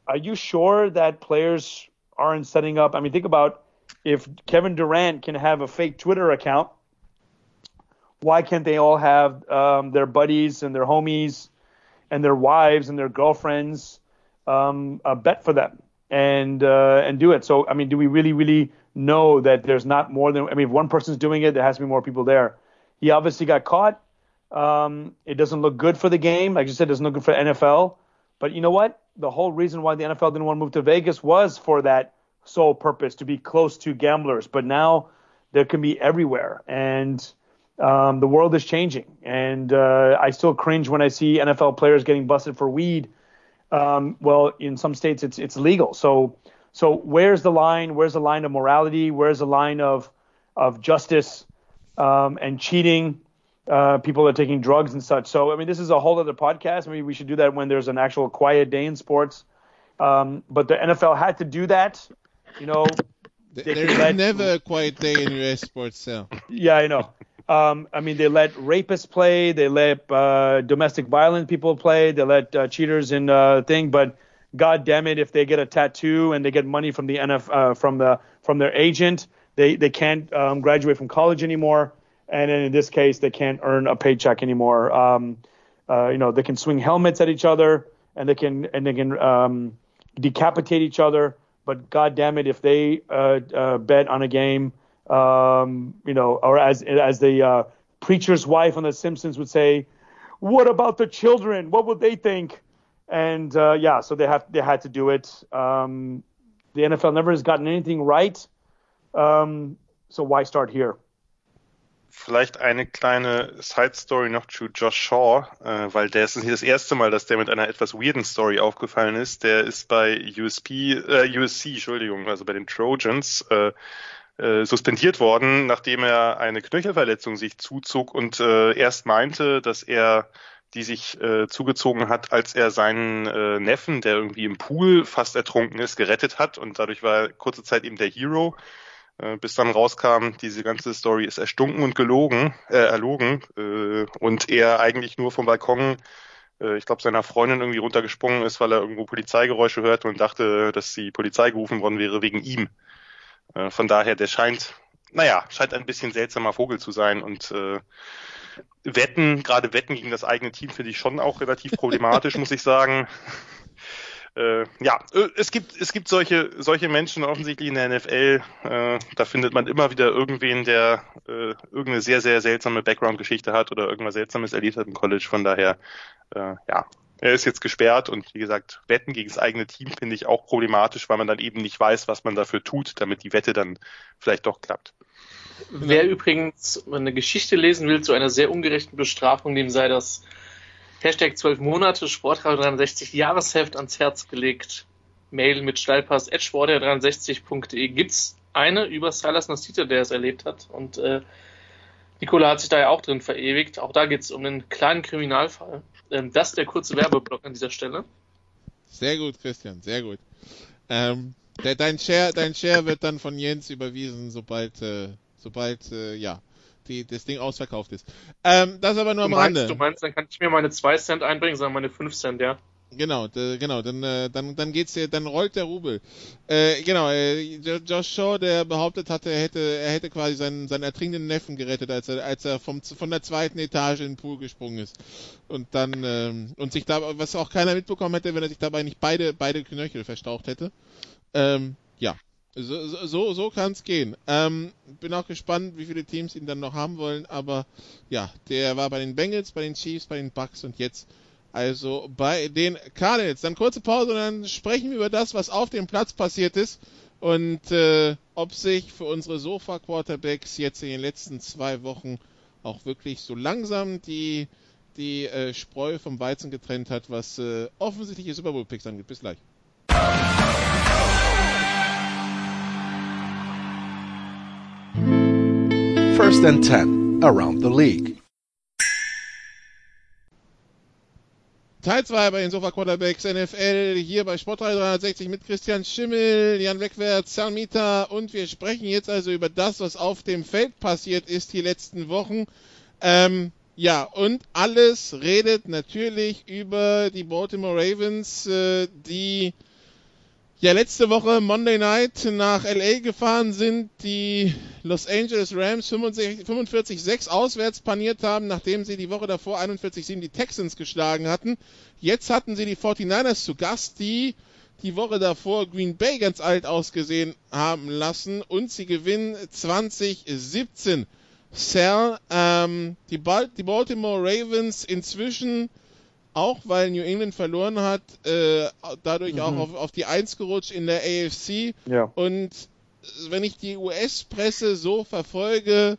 Are you sure that players aren't setting up? I mean, think about if Kevin Durant can have a fake Twitter account, why can't they all have um, their buddies and their homies and their wives and their girlfriends um, uh, bet for them. and uh, and do it. So I mean, do we really really know that there's not more than I mean, if one person's doing it, there has to be more people there. He obviously got caught. Um, it doesn't look good for the game. Like you said, it doesn't look good for NFL. But you know what? The whole reason why the NFL didn't want to move to Vegas was for that sole purpose to be close to gamblers. But now there can be everywhere, and um, the world is changing. And uh, I still cringe when I see NFL players getting busted for weed. Um, well, in some states it's it's legal. So so where's the line? Where's the line of morality? Where's the line of of justice um, and cheating? Uh, people are taking drugs and such. So I mean, this is a whole other podcast. Maybe we should do that when there's an actual quiet day in sports. Um, but the NFL had to do that. You know, there's let, never a quiet day in U.S. sports. So yeah, I know. Um, I mean, they let rapists play, they let uh, domestic violent people play, they let uh, cheaters in uh, thing. But God damn it, if they get a tattoo and they get money from the NF uh, from the from their agent, they they can't um, graduate from college anymore. And in this case, they can't earn a paycheck anymore. Um, uh, you know, they can swing helmets at each other and they can and they can um, decapitate each other. But God damn it, if they uh, uh, bet on a game, um, you know, or as as the uh, preacher's wife on The Simpsons would say, "What about the children? What would they think?" And uh, yeah, so they have they had to do it. Um, the NFL never has gotten anything right. Um, so why start here? Vielleicht eine kleine Side Story noch zu Josh Shaw, äh, weil der ist nicht das erste Mal, dass der mit einer etwas weirden Story aufgefallen ist. Der ist bei USP, äh, USC, Entschuldigung, also bei den Trojans, äh, äh, suspendiert worden, nachdem er eine Knöchelverletzung sich zuzog und äh, erst meinte, dass er die sich äh, zugezogen hat, als er seinen äh, Neffen, der irgendwie im Pool fast ertrunken ist, gerettet hat und dadurch war er kurze Zeit eben der Hero. Äh, bis dann rauskam, diese ganze Story ist erstunken und gelogen, äh, erlogen äh, und er eigentlich nur vom Balkon, äh, ich glaube, seiner Freundin irgendwie runtergesprungen ist, weil er irgendwo Polizeigeräusche hörte und dachte, dass die Polizei gerufen worden wäre wegen ihm. Äh, von daher, der scheint, naja, scheint ein bisschen seltsamer Vogel zu sein und äh, Wetten, gerade Wetten gegen das eigene Team finde ich schon auch relativ problematisch, muss ich sagen äh, ja, äh, es gibt, es gibt solche, solche Menschen offensichtlich in der NFL. Äh, da findet man immer wieder irgendwen, der äh, irgendeine sehr, sehr seltsame Background-Geschichte hat oder irgendwas Seltsames erlebt hat im College. Von daher, äh, ja, er ist jetzt gesperrt und wie gesagt, Wetten gegen das eigene Team finde ich auch problematisch, weil man dann eben nicht weiß, was man dafür tut, damit die Wette dann vielleicht doch klappt. Wer übrigens eine Geschichte lesen will zu einer sehr ungerechten Bestrafung, dem sei das Hashtag 12 Monate, Sportradio 63 Jahresheft ans Herz gelegt. Mail mit Steilpass at sportradio63.de gibt's eine über Silas Nasita, der es erlebt hat. Und äh, Nicola hat sich da ja auch drin verewigt. Auch da geht's um einen kleinen Kriminalfall. Ähm, das ist der kurze Werbeblock an dieser Stelle. Sehr gut, Christian, sehr gut. Ähm, der, dein, Share, dein Share wird dann von Jens überwiesen, sobald, äh, sobald, äh, ja, die, das Ding ausverkauft ist. Ähm, das aber nur du am meinst, Rande. Du meinst, dann kann ich mir meine 2 Cent einbringen, sondern meine 5 Cent, ja? Genau, genau, dann, äh, dann, dann geht's dir, dann rollt der Rubel. Äh, genau, äh, Josh Shaw, der behauptet hatte, er hätte, er hätte quasi seinen, seinen ertrinkenden Neffen gerettet, als er, als er vom, von der zweiten Etage in den Pool gesprungen ist. Und dann, ähm, und sich da, was auch keiner mitbekommen hätte, wenn er sich dabei nicht beide, beide Knöchel verstaucht hätte. Ähm, ja, so, so, so kann es gehen. Ähm, bin auch gespannt, wie viele Teams ihn dann noch haben wollen, aber ja, der war bei den Bengals, bei den Chiefs, bei den Bucks und jetzt also bei den Cardinals. Dann kurze Pause und dann sprechen wir über das, was auf dem Platz passiert ist und äh, ob sich für unsere Sofa-Quarterbacks jetzt in den letzten zwei Wochen auch wirklich so langsam die, die äh, Spreu vom Weizen getrennt hat, was äh, offensichtliche Super Bowl-Picks angeht. Bis gleich. First and 10 around the league. Teil 2 bei den Sofa Quarterbacks NFL hier bei Sportradio 360 mit Christian Schimmel, Jan Wegwärts, Salmita und wir sprechen jetzt also über das, was auf dem Feld passiert ist die letzten Wochen. Ähm, ja, und alles redet natürlich über die Baltimore Ravens, äh, die ja letzte Woche Monday Night nach LA gefahren sind, die Los Angeles Rams 45-6 auswärts paniert haben, nachdem sie die Woche davor 41-7 die Texans geschlagen hatten. Jetzt hatten sie die 49ers zu Gast, die die Woche davor Green Bay ganz alt ausgesehen haben lassen und sie gewinnen 2017. Sal, ähm, die, ba die Baltimore Ravens inzwischen, auch weil New England verloren hat, äh, dadurch mhm. auch auf, auf die Eins gerutscht in der AFC. Ja. Und wenn ich die US-Presse so verfolge,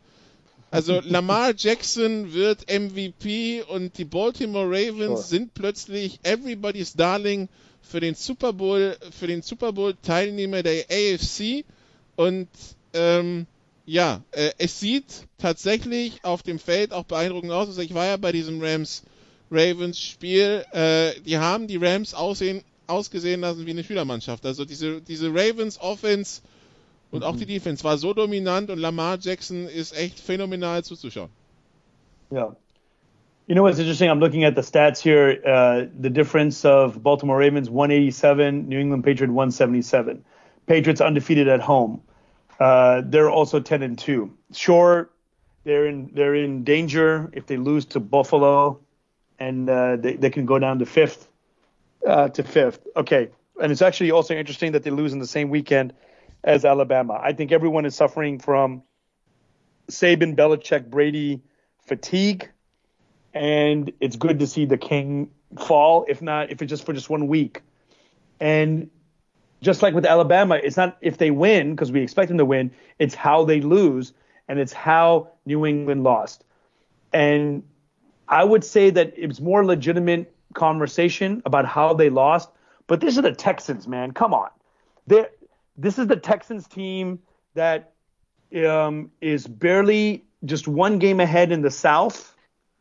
also Lamar Jackson wird MVP und die Baltimore Ravens sure. sind plötzlich everybody's darling für den Super Bowl, für den Super Bowl Teilnehmer der AFC und ähm, ja, äh, es sieht tatsächlich auf dem Feld auch beeindruckend aus. Also ich war ja bei diesem Rams Ravens Spiel, äh, die haben die Rams aussehen, ausgesehen lassen wie eine Schülermannschaft. Also diese, diese Ravens Offense und auch die mhm. Defense war so dominant und Lamar Jackson ist echt phänomenal zuzuschauen. Ja. You know what's interesting? I'm looking at the stats here. Uh, the difference of Baltimore Ravens 187, New England Patriots 177. Patriots undefeated at home. Uh, they're also 10 and 2. Sure, they're in they're in danger if they lose to Buffalo, and uh, they they can go down to fifth uh, to fifth. Okay, and it's actually also interesting that they lose in the same weekend as Alabama. I think everyone is suffering from Saban, Belichick, Brady fatigue, and it's good to see the King fall, if not, if it's just for just one week. And just like with Alabama, it's not if they win, because we expect them to win, it's how they lose, and it's how New England lost. And I would say that it's more legitimate conversation about how they lost, but this is the Texans, man. Come on. They're, this is the Texans team that um, is barely just one game ahead in the South,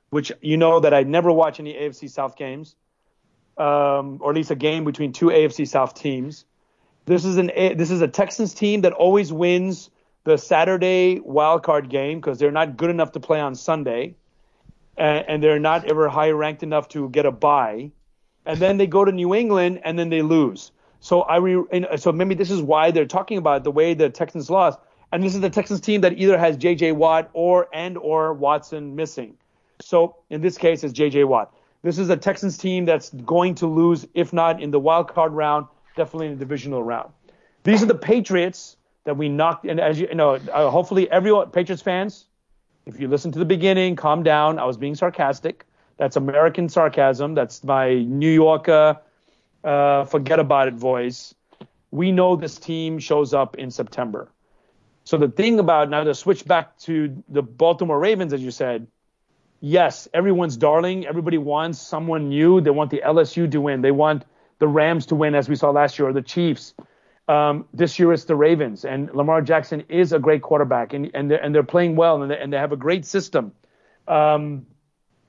which you know that I never watch any AFC South games, um, or at least a game between two AFC South teams. This is an this is a Texans team that always wins the Saturday wildcard game because they're not good enough to play on Sunday, and, and they're not ever high ranked enough to get a bye, and then they go to New England and then they lose. So I re, so maybe this is why they're talking about the way the Texans lost, and this is the Texans team that either has J.J. Watt or and or Watson missing. So in this case, it's J.J. Watt. This is a Texans team that's going to lose, if not in the wild card round, definitely in the divisional round. These are the Patriots that we knocked. And as you, you know, uh, hopefully everyone, Patriots fans, if you listen to the beginning, calm down. I was being sarcastic. That's American sarcasm. That's my New Yorker uh, forget about it voice. We know this team shows up in September. So the thing about now to switch back to the Baltimore Ravens, as you said, yes, everyone's darling. Everybody wants someone new. They want the LSU to win. They want the Rams to win, as we saw last year, or the Chiefs. Um, this year it's the Ravens, and Lamar Jackson is a great quarterback, and and they're, and they're playing well, and they, and they have a great system. Um,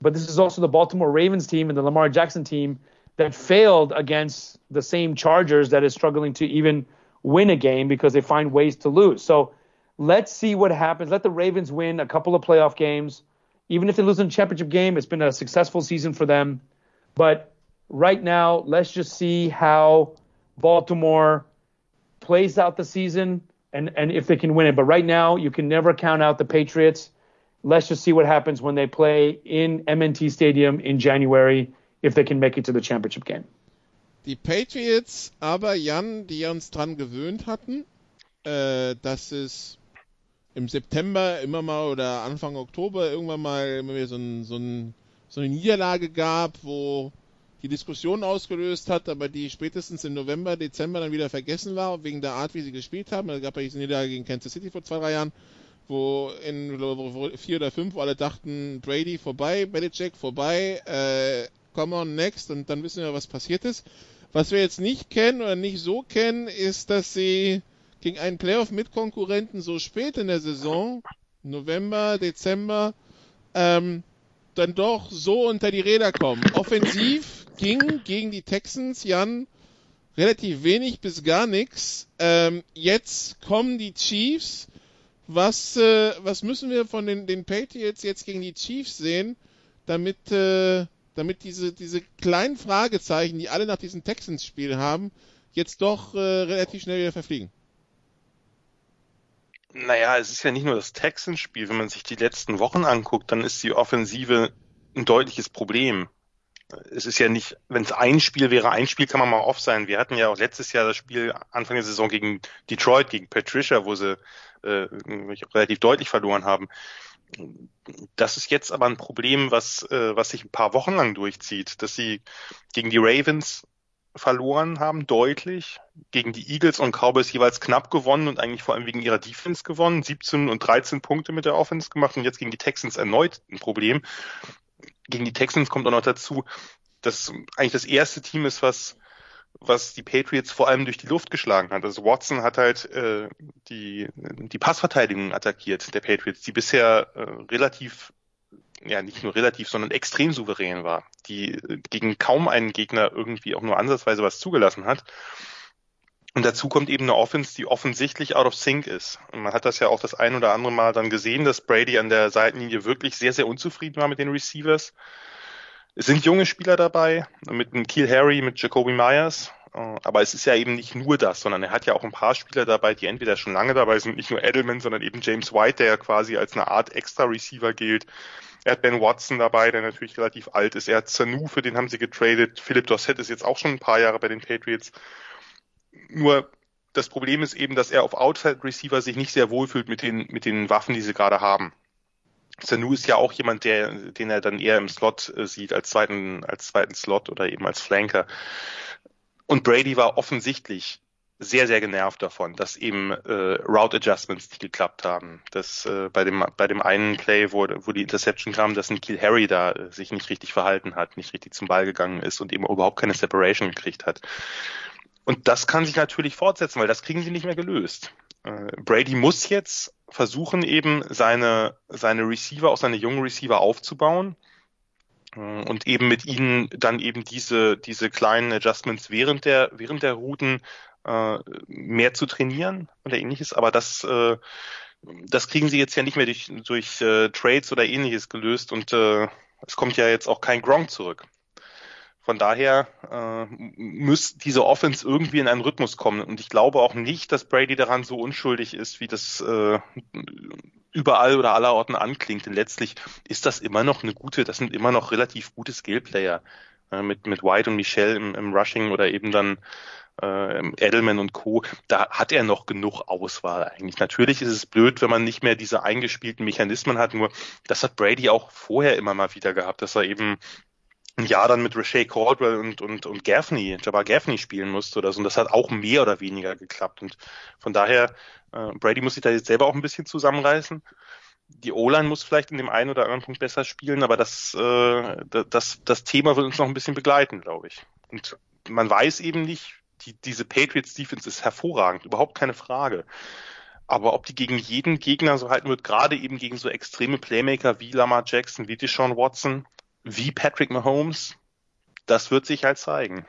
but this is also the Baltimore Ravens team and the Lamar Jackson team that failed against the same Chargers that is struggling to even win a game because they find ways to lose. So let's see what happens. Let the Ravens win a couple of playoff games. Even if they lose in a championship game, it's been a successful season for them. But right now, let's just see how Baltimore plays out the season and, and if they can win it. But right now, you can never count out the Patriots. Let's just see what happens when they play in MNT Stadium in January if they can make it to the championship game. Die Patriots, aber Jan, die uns dran gewöhnt hatten, äh, dass es im September immer mal oder Anfang Oktober irgendwann mal immer wieder so, ein, so, ein, so eine Niederlage gab, wo die Diskussion ausgelöst hat, aber die spätestens im November, Dezember dann wieder vergessen war, wegen der Art, wie sie gespielt haben. Es gab ja diese Niederlage gegen Kansas City vor zwei, drei Jahren, wo in wo vier oder fünf alle dachten, Brady vorbei, Belichick vorbei, äh, come on next und dann wissen wir, was passiert ist. Was wir jetzt nicht kennen oder nicht so kennen, ist, dass sie gegen einen Playoff-Mitkonkurrenten so spät in der Saison, November, Dezember, ähm, dann doch so unter die Räder kommen. Offensiv ging gegen die Texans, Jan, relativ wenig bis gar nichts. Ähm, jetzt kommen die Chiefs. Was, äh, was müssen wir von den, den Patriots jetzt gegen die Chiefs sehen, damit, äh, damit diese, diese kleinen Fragezeichen, die alle nach diesem Texans-Spiel haben, jetzt doch äh, relativ schnell wieder verfliegen. Naja, es ist ja nicht nur das Texans-Spiel. Wenn man sich die letzten Wochen anguckt, dann ist die Offensive ein deutliches Problem. Es ist ja nicht, wenn es ein Spiel wäre, ein Spiel kann man mal off sein. Wir hatten ja auch letztes Jahr das Spiel Anfang der Saison gegen Detroit, gegen Patricia, wo sie äh, relativ deutlich verloren haben. Das ist jetzt aber ein Problem, was, äh, was sich ein paar Wochen lang durchzieht, dass sie gegen die Ravens verloren haben, deutlich, gegen die Eagles und Cowboys jeweils knapp gewonnen und eigentlich vor allem wegen ihrer Defense gewonnen, 17 und 13 Punkte mit der Offense gemacht und jetzt gegen die Texans erneut ein Problem. Gegen die Texans kommt auch noch dazu, dass eigentlich das erste Team ist, was was die Patriots vor allem durch die Luft geschlagen hat. Also Watson hat halt äh, die, die Passverteidigung attackiert der Patriots, die bisher äh, relativ, ja nicht nur relativ, sondern extrem souverän war, die äh, gegen kaum einen Gegner irgendwie auch nur ansatzweise was zugelassen hat. Und dazu kommt eben eine Offense, die offensichtlich out of sync ist. Und man hat das ja auch das ein oder andere Mal dann gesehen, dass Brady an der Seitenlinie wirklich sehr, sehr unzufrieden war mit den Receivers. Es sind junge Spieler dabei, mit einem Keel Harry, mit Jacoby Myers. Äh, aber es ist ja eben nicht nur das, sondern er hat ja auch ein paar Spieler dabei, die entweder schon lange dabei sind, nicht nur Edelman, sondern eben James White, der ja quasi als eine Art Extra-Receiver gilt. Er hat Ben Watson dabei, der natürlich relativ alt ist. Er hat Sanu, für den haben sie getradet. Philip Dossett ist jetzt auch schon ein paar Jahre bei den Patriots. Nur das Problem ist eben, dass er auf Outside Receiver sich nicht sehr wohlfühlt mit den, mit den Waffen, die sie gerade haben. Sanu ist ja auch jemand, der, den er dann eher im Slot äh, sieht, als zweiten, als zweiten Slot oder eben als Flanker. Und Brady war offensichtlich sehr, sehr genervt davon, dass eben äh, Route Adjustments nicht geklappt haben. Dass äh, bei dem bei dem einen Play, wo, wo die Interception kam, dass Kiel Harry da äh, sich nicht richtig verhalten hat, nicht richtig zum Ball gegangen ist und eben überhaupt keine Separation gekriegt hat. Und das kann sich natürlich fortsetzen, weil das kriegen sie nicht mehr gelöst. Äh, Brady muss jetzt versuchen, eben seine, seine Receiver, auch seine jungen Receiver aufzubauen äh, und eben mit ihnen dann eben diese, diese kleinen Adjustments während der, während der Routen äh, mehr zu trainieren oder ähnliches. Aber das, äh, das kriegen sie jetzt ja nicht mehr durch, durch äh, Trades oder ähnliches gelöst und äh, es kommt ja jetzt auch kein Gronk zurück. Von daher äh, muss diese Offense irgendwie in einen Rhythmus kommen. Und ich glaube auch nicht, dass Brady daran so unschuldig ist, wie das äh, überall oder aller Orten anklingt. Denn letztlich ist das immer noch eine gute, das sind immer noch relativ gute Skillplayer äh, mit, mit White und Michelle im, im Rushing oder eben dann äh, Edelman und Co. Da hat er noch genug Auswahl eigentlich. Natürlich ist es blöd, wenn man nicht mehr diese eingespielten Mechanismen hat. Nur das hat Brady auch vorher immer mal wieder gehabt, dass er eben ein Jahr dann mit Rashay Caldwell und, und, und Gaffney, Jabbar Gaffney spielen musste oder so. Und das hat auch mehr oder weniger geklappt. Und von daher, äh, Brady muss sich da jetzt selber auch ein bisschen zusammenreißen. Die O-Line muss vielleicht in dem einen oder anderen Punkt besser spielen, aber das, äh, das, das Thema wird uns noch ein bisschen begleiten, glaube ich. Und man weiß eben nicht, die, diese Patriots Defense ist hervorragend, überhaupt keine Frage. Aber ob die gegen jeden Gegner so halten wird, gerade eben gegen so extreme Playmaker wie Lamar Jackson, wie Deshaun Watson, wie Patrick Mahomes, das wird sich halt zeigen.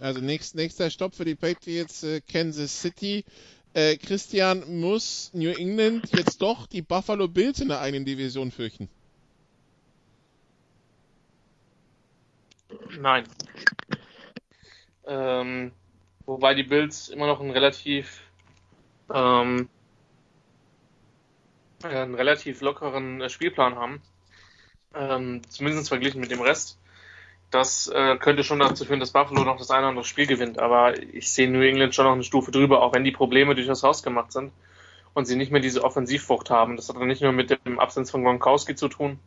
Also nächst, nächster Stopp für die Patriots, äh, Kansas City. Äh, Christian, muss New England jetzt doch die Buffalo Bills in der einen Division fürchten? Nein. Ähm, wobei die Bills immer noch einen relativ ähm, einen relativ lockeren äh, Spielplan haben ähm, zumindest verglichen mit dem Rest. Das äh, könnte schon dazu führen, dass Buffalo noch das eine oder andere Spiel gewinnt. Aber ich sehe New England schon noch eine Stufe drüber, auch wenn die Probleme durchaus hausgemacht sind und sie nicht mehr diese Offensivfrucht haben. Das hat dann nicht nur mit dem Absence von Gronkowski zu tun.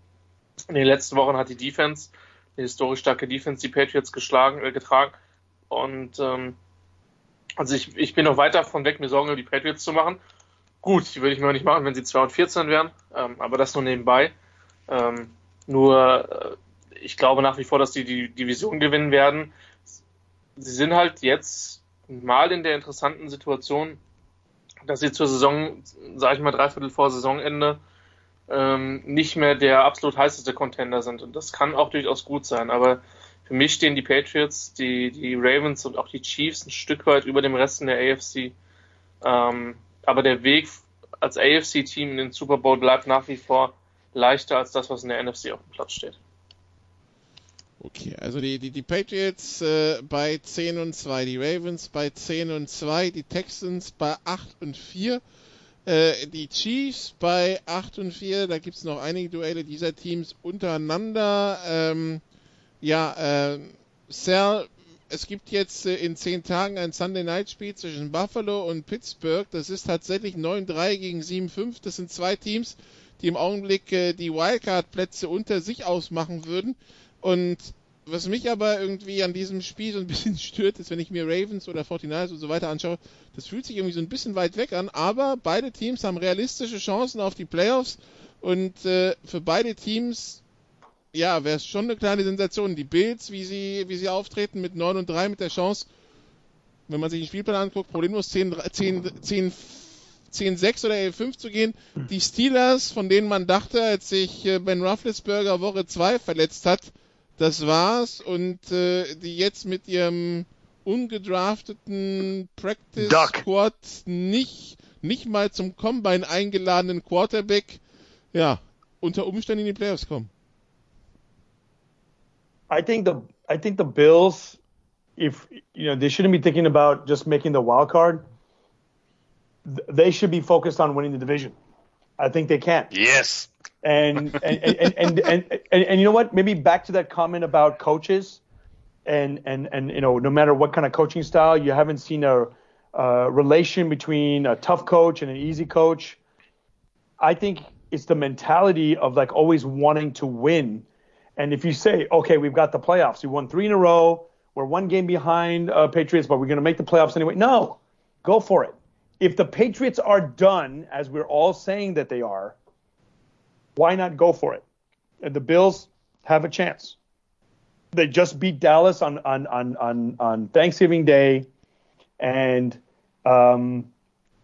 In den letzten Wochen hat die Defense, die historisch starke Defense, die Patriots geschlagen, äh, getragen. Und ähm, also ich, ich bin noch weit davon weg, mir Sorgen über die Patriots zu machen. Gut, die würde ich mir nicht machen, wenn sie 2 und 14 wären, ähm, aber das nur nebenbei. Ähm, nur äh, ich glaube nach wie vor, dass die die Division gewinnen werden. Sie sind halt jetzt mal in der interessanten Situation, dass sie zur Saison, sage ich mal, dreiviertel vor Saisonende ähm, nicht mehr der absolut heißeste Contender sind. Und das kann auch durchaus gut sein. Aber für mich stehen die Patriots, die, die Ravens und auch die Chiefs ein Stück weit über dem Rest in der AFC. Ähm, aber der Weg als AFC-Team in den Super Bowl bleibt nach wie vor leichter als das, was in der NFC auf dem Platz steht. Okay, also die, die, die Patriots äh, bei 10 und 2, die Ravens bei 10 und 2, die Texans bei 8 und 4, äh, die Chiefs bei 8 und 4, da gibt es noch einige Duelle dieser Teams untereinander. Ähm, Ja, äh, Sal, es gibt jetzt äh, in zehn Tagen ein Sunday Night Spiel zwischen Buffalo und Pittsburgh. Das ist tatsächlich 9-3 gegen 7-5. Das sind zwei Teams, die im Augenblick äh, die Wildcard-Plätze unter sich ausmachen würden. Und was mich aber irgendwie an diesem Spiel so ein bisschen stört, ist, wenn ich mir Ravens oder 49ers und so weiter anschaue, das fühlt sich irgendwie so ein bisschen weit weg an, aber beide Teams haben realistische Chancen auf die Playoffs und äh, für beide Teams, ja, wäre es schon eine kleine Sensation. Die Bills, wie sie, wie sie auftreten mit 9 und 3 mit der Chance, wenn man sich den Spielplan anguckt, problemlos 10, 10, 10 10-6 oder 11-5 zu gehen. Die Steelers, von denen man dachte, als sich äh, Ben Roethlisberger Woche 2 verletzt hat, das war's. Und äh, die jetzt mit ihrem ungedrafteten Practice. Squad nicht, nicht mal zum Combine eingeladenen Quarterback, ja, unter Umständen in die Playoffs kommen. I think the I think the Bills, if you know, they shouldn't be thinking about just making the wild card. They should be focused on winning the division. I think they can. Yes. And and, and, and, and, and, you know what? Maybe back to that comment about coaches, and and and you know, no matter what kind of coaching style, you haven't seen a, a relation between a tough coach and an easy coach. I think it's the mentality of like always wanting to win. And if you say, okay, we've got the playoffs, we won three in a row, we're one game behind uh, Patriots, but we're going to make the playoffs anyway. No, go for it. If the Patriots are done, as we're all saying that they are, why not go for it? And the Bills have a chance. They just beat Dallas on on on on, on Thanksgiving Day, and um,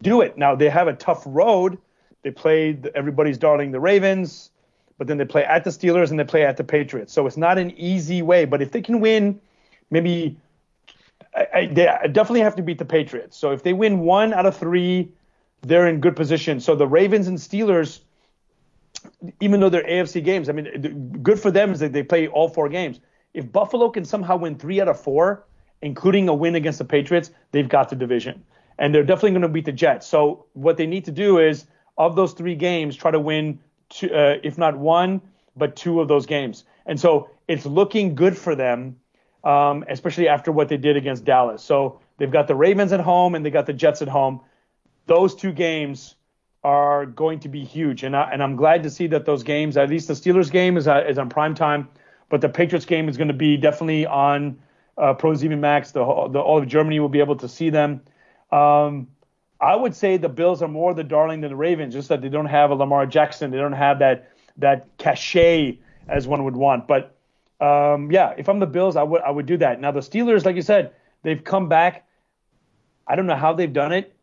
do it. Now they have a tough road. They played everybody's darling, the Ravens, but then they play at the Steelers and they play at the Patriots. So it's not an easy way. But if they can win, maybe I, I, they definitely have to beat the Patriots. So if they win one out of three, they're in good position. So the Ravens and Steelers even though they're AFC games, I mean, good for them is that they play all four games. If Buffalo can somehow win three out of four, including a win against the Patriots, they've got the division. And they're definitely going to beat the Jets. So what they need to do is, of those three games, try to win, two, uh, if not one, but two of those games. And so it's looking good for them, um, especially after what they did against Dallas. So they've got the Ravens at home and they got the Jets at home. Those two games are going to be huge. And, I, and I'm glad to see that those games, at least the Steelers game is, uh, is on prime time, but the Patriots game is going to be definitely on uh, Pro Max. The, the, all of Germany will be able to see them. Um, I would say the Bills are more the darling than the Ravens, just that they don't have a Lamar Jackson. They don't have that that cachet as one would want. But um, yeah, if I'm the Bills, I would I would do that. Now the Steelers, like you said, they've come back. I don't know how they've done it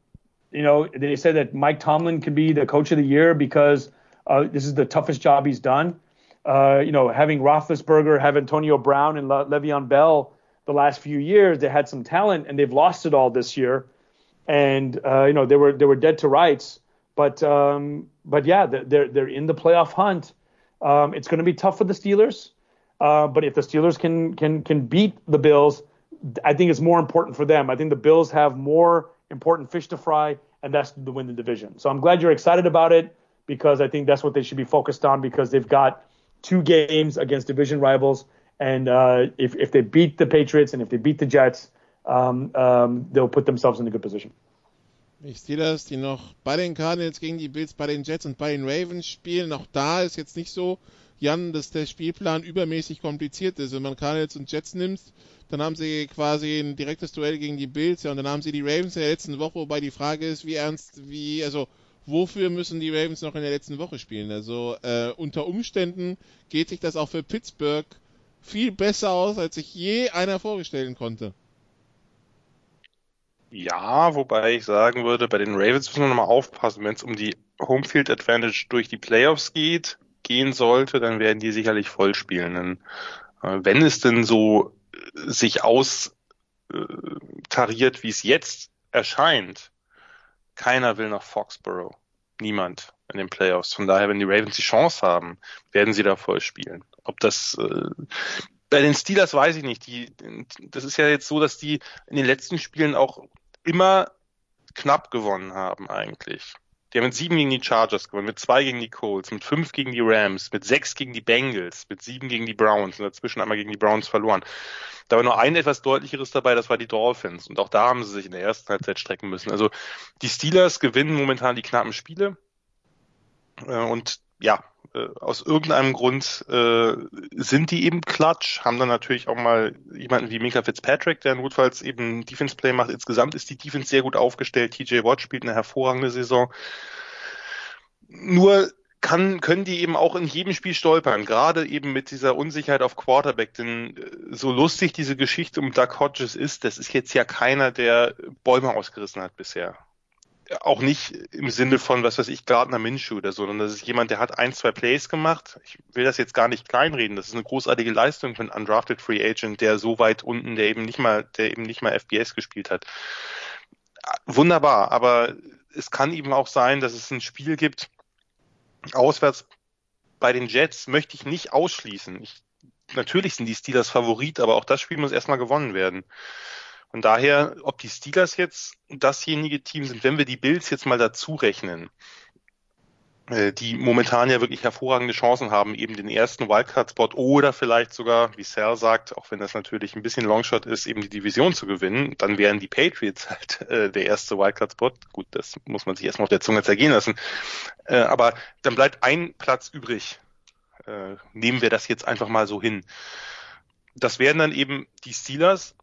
you know, they said that Mike Tomlin could be the coach of the year because uh, this is the toughest job he's done. Uh, you know, having Roethlisberger, have Antonio Brown, and Le- Le'Veon Bell the last few years, they had some talent and they've lost it all this year. And uh, you know, they were they were dead to rights. But um, but yeah, they're they're in the playoff hunt. Um, it's going to be tough for the Steelers. Uh, but if the Steelers can can can beat the Bills, I think it's more important for them. I think the Bills have more important fish to fry, and that's to win the division. So I'm glad you're excited about it because I think that's what they should be focused on because they've got two games against division rivals. And uh, if, if they beat the Patriots and if they beat the Jets, um, um, they'll put themselves in a good position. Die Steelers, die noch bei den Cardinals gegen die Bills, bei den Jets und bei den Ravens spielen, auch da ist jetzt nicht so, Jan, dass der Spielplan übermäßig kompliziert ist. Wenn man Cardinals und Jets nimmt, dann haben sie quasi ein direktes Duell gegen die Bills, ja, und dann haben sie die Ravens in der letzten Woche, wobei die Frage ist, wie ernst, wie, also, wofür müssen die Ravens noch in der letzten Woche spielen? Also, äh, unter Umständen geht sich das auch für Pittsburgh viel besser aus, als sich je einer vorstellen konnte. Ja, wobei ich sagen würde, bei den Ravens müssen wir nochmal aufpassen, wenn es um die Homefield Advantage durch die Playoffs geht, gehen sollte, dann werden die sicherlich voll spielen. Denn, äh, wenn es denn so sich austariert, wie es jetzt erscheint, keiner will nach Foxborough. Niemand in den Playoffs. Von daher, wenn die Ravens die Chance haben, werden sie da voll spielen. Ob das äh, bei den Steelers weiß ich nicht. Die, das ist ja jetzt so, dass die in den letzten Spielen auch immer knapp gewonnen haben eigentlich. Die haben mit sieben gegen die Chargers gewonnen, mit zwei gegen die Colts, mit fünf gegen die Rams, mit sechs gegen die Bengals, mit sieben gegen die Browns und dazwischen einmal gegen die Browns verloren. Da war nur ein etwas deutlicheres dabei, das war die Dolphins. Und auch da haben sie sich in der ersten Halbzeit strecken müssen. Also die Steelers gewinnen momentan die knappen Spiele. Äh, und ja, äh, aus irgendeinem Grund äh, sind die eben klatsch, haben dann natürlich auch mal jemanden wie Mika Fitzpatrick, der notfalls eben Defense Play macht. Insgesamt ist die Defense sehr gut aufgestellt. TJ Watt spielt eine hervorragende Saison. Nur kann, können die eben auch in jedem Spiel stolpern, gerade eben mit dieser Unsicherheit auf Quarterback. Denn äh, so lustig diese Geschichte um Doug Hodges ist, das ist jetzt ja keiner, der Bäume ausgerissen hat bisher auch nicht im Sinne von, was weiß ich, Gardner Minshew oder so, sondern das ist jemand, der hat ein, zwei Plays gemacht. Ich will das jetzt gar nicht kleinreden. Das ist eine großartige Leistung für einen Undrafted Free Agent, der so weit unten, der eben nicht mal, der eben nicht mal FBS gespielt hat. Wunderbar, aber es kann eben auch sein, dass es ein Spiel gibt, auswärts bei den Jets möchte ich nicht ausschließen. Ich, natürlich sind die Steelers Favorit, aber auch das Spiel muss erstmal gewonnen werden. Von daher, ob die Steelers jetzt dasjenige Team sind, wenn wir die Bills jetzt mal dazu rechnen, äh, die momentan ja wirklich hervorragende Chancen haben, eben den ersten Wildcard-Spot oder vielleicht sogar, wie Sal sagt, auch wenn das natürlich ein bisschen Longshot ist, eben die Division zu gewinnen, dann wären die Patriots halt äh, der erste Wildcard-Spot. Gut, das muss man sich erstmal auf der Zunge zergehen lassen. Äh, aber dann bleibt ein Platz übrig. Äh, nehmen wir das jetzt einfach mal so hin. Das wären dann eben die Steelers,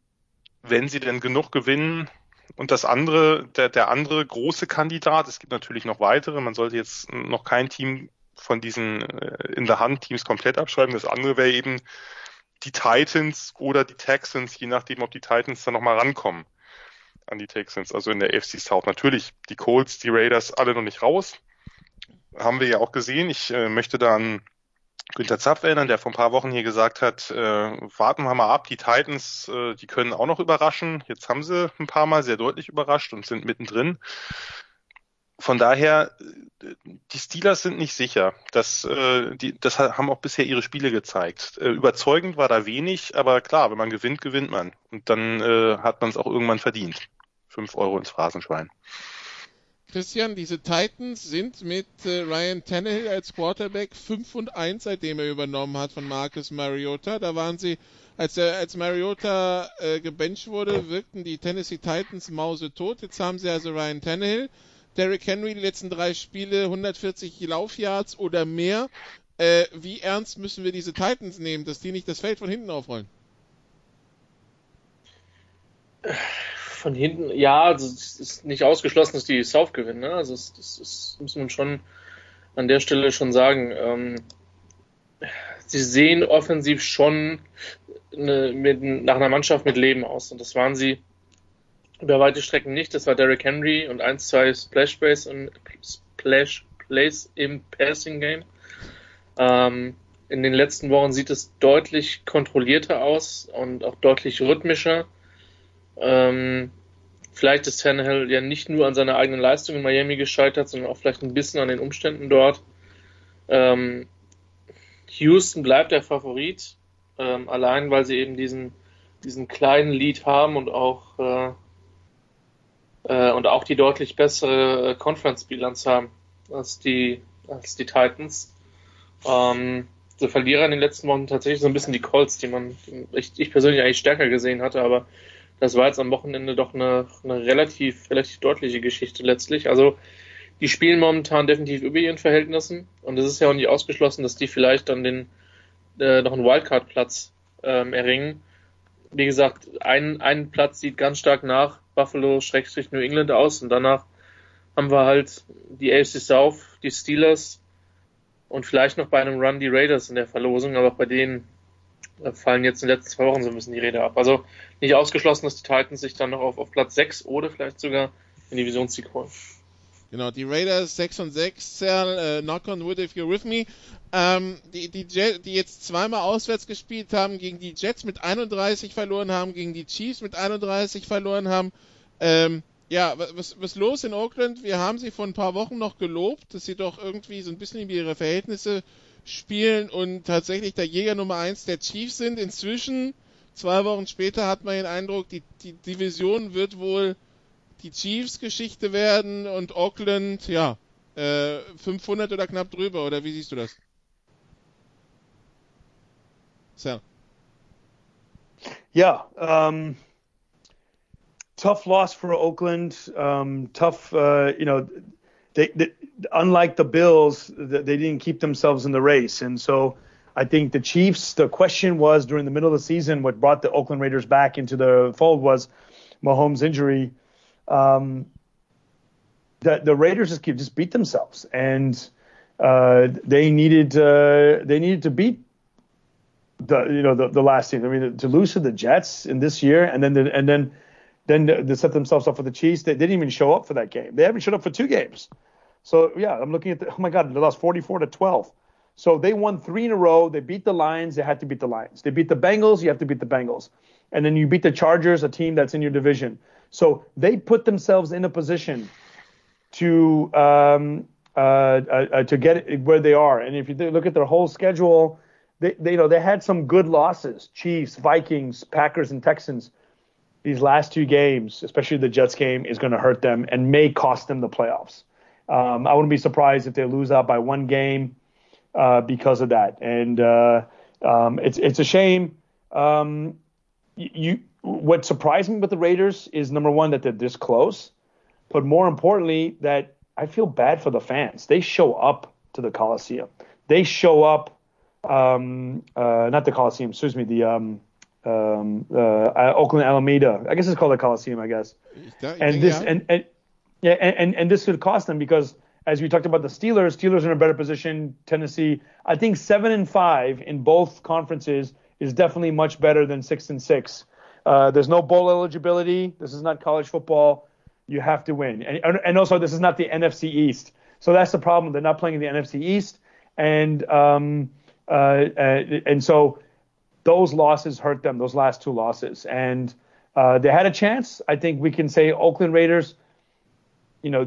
wenn sie denn genug gewinnen. Und das andere, der, der andere große Kandidat, es gibt natürlich noch weitere, man sollte jetzt noch kein Team von diesen äh, in der Hand Teams komplett abschreiben. Das andere wäre eben die Titans oder die Texans, je nachdem, ob die Titans dann nochmal rankommen an die Texans, also in der AFC South. Natürlich die Colts, die Raiders, alle noch nicht raus. Haben wir ja auch gesehen. Ich äh, möchte da an Günther Zapf erinnern, der vor ein paar Wochen hier gesagt hat, äh, warten wir mal ab, die Titans, äh, die können auch noch überraschen. Jetzt haben sie ein paar Mal sehr deutlich überrascht und sind mittendrin. Von daher, die Steelers sind nicht sicher. Das, äh, die, das haben auch bisher ihre Spiele gezeigt. Äh, überzeugend war da wenig, aber klar, wenn man gewinnt, gewinnt man. Und dann äh, hat man es auch irgendwann verdient. Fünf Euro ins Phrasenschwein. Christian, diese Titans sind mit äh, Ryan Tannehill als Quarterback 5 und 1, seitdem er übernommen hat von Marcus Mariota. Da waren sie, als, er, als Mariota äh, gebencht wurde, wirkten die Tennessee Titans Mause tot. Jetzt haben sie also Ryan Tannehill. Derrick Henry die letzten drei Spiele 140 Laufyards oder mehr. Äh, wie ernst müssen wir diese Titans nehmen, dass die nicht das Feld von hinten aufrollen? Von hinten, ja, also es ist nicht ausgeschlossen, dass die South gewinnen. Ne? Also das, das, das muss man schon an der Stelle schon sagen. Ähm, sie sehen offensiv schon eine, mit, nach einer Mannschaft mit Leben aus. Und das waren sie über weite Strecken nicht. Das war Derrick Henry und ein, zwei Splash Plays und Splash Plays im Passing Game. Ähm, in den letzten Wochen sieht es deutlich kontrollierter aus und auch deutlich rhythmischer. Ähm, vielleicht ist Tannehill ja nicht nur an seiner eigenen Leistung in Miami gescheitert, sondern auch vielleicht ein bisschen an den Umständen dort. Ähm, Houston bleibt der Favorit, ähm, allein weil sie eben diesen, diesen kleinen Lead haben und auch, äh, äh, und auch die deutlich bessere Conference-Bilanz haben als die, als die Titans. Ähm, der Verlierer in den letzten Wochen tatsächlich so ein bisschen die Colts, die man, ich, ich persönlich eigentlich stärker gesehen hatte, aber das war jetzt am Wochenende doch eine, eine relativ, relativ deutliche Geschichte letztlich. Also die spielen momentan definitiv über ihren Verhältnissen und es ist ja auch nicht ausgeschlossen, dass die vielleicht dann den äh, noch einen Wildcard-Platz ähm, erringen. Wie gesagt, ein, ein Platz sieht ganz stark nach Buffalo-New England aus und danach haben wir halt die AFC South, die Steelers und vielleicht noch bei einem Run die Raiders in der Verlosung, aber bei denen fallen jetzt in den letzten zwei Wochen so ein bisschen die Rede ab. Also nicht ausgeschlossen, dass die Titans sich dann noch auf, auf Platz 6 oder vielleicht sogar den Divisionssieg holen. Genau, die Raiders 6 und 6, Sal, äh, knock on wood if you're with me. Ähm, die, die, Jet, die jetzt zweimal auswärts gespielt haben, gegen die Jets mit 31 verloren haben, gegen die Chiefs mit 31 verloren haben. Ähm, ja, was, was los in Oakland? Wir haben sie vor ein paar Wochen noch gelobt, dass sie doch irgendwie so ein bisschen in ihre Verhältnisse spielen und tatsächlich der Jäger Nummer 1 der Chiefs sind. Inzwischen, zwei Wochen später, hat man den Eindruck, die, die Division wird wohl die Chiefs Geschichte werden und Auckland, ja, Äh, 500 oder knapp drüber, oder wie siehst du das? So. Yeah, um, tough loss for Oakland. Um, tough, uh, you know, they, they, unlike the Bills, they didn't keep themselves in the race, and so I think the Chiefs. The question was during the middle of the season, what brought the Oakland Raiders back into the fold was Mahomes' injury. Um, the the Raiders just just beat themselves, and uh, they needed uh, they needed to beat the you know the, the last team. I mean to lose to the Jets in this year, and then the, and then then they set themselves up for the Chiefs. They didn't even show up for that game. They haven't showed up for two games. So yeah, I'm looking at the, oh my god, they lost 44 to 12. So they won three in a row. They beat the Lions. They had to beat the Lions. They beat the Bengals. You have to beat the Bengals. And then you beat the Chargers, a team that's in your division. So they put themselves in a position to um, uh, uh, uh to get where they are. And if you look at their whole schedule, they, they you know they had some good losses: Chiefs, Vikings, Packers, and Texans. These last two games, especially the Jets game, is going to hurt them and may cost them the playoffs. Um, I wouldn't be surprised if they lose out by one game uh, because of that. And uh, um, it's it's a shame. Um, you what surprised me with the Raiders is number one that they're this close, but more importantly that I feel bad for the fans. They show up to the Coliseum. They show up, um, uh, not the Coliseum. Excuse me, the um, um, uh, Oakland Alameda. I guess it's called the Coliseum. I guess. and this and, and yeah, and, and and this could cost them because as we talked about the Steelers, Steelers are in a better position. Tennessee, I think seven and five in both conferences is definitely much better than six and six. Uh, there's no bowl eligibility. This is not college football. You have to win, and and also this is not the NFC East. So that's the problem. They're not playing in the NFC East, and um, uh, uh, and so those losses hurt them. Those last two losses, and uh, they had a chance. I think we can say Oakland Raiders you know,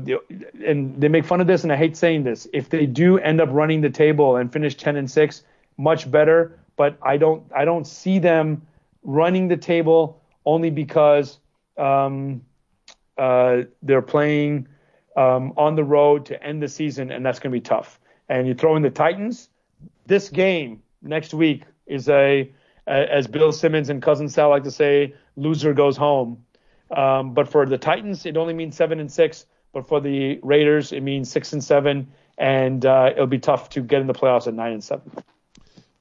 and they make fun of this, and I hate saying this. If they do end up running the table and finish 10 and six, much better. But I don't, I don't see them running the table only because um, uh, they're playing um, on the road to end the season, and that's going to be tough. And you throw in the Titans. This game next week is a, as Bill Simmons and Cousin Sal like to say, loser goes home. Um, but for the Titans, it only means seven and six. But for the Raiders, it means six and seven, and uh, it'll be tough to get in the playoffs at nine and seven.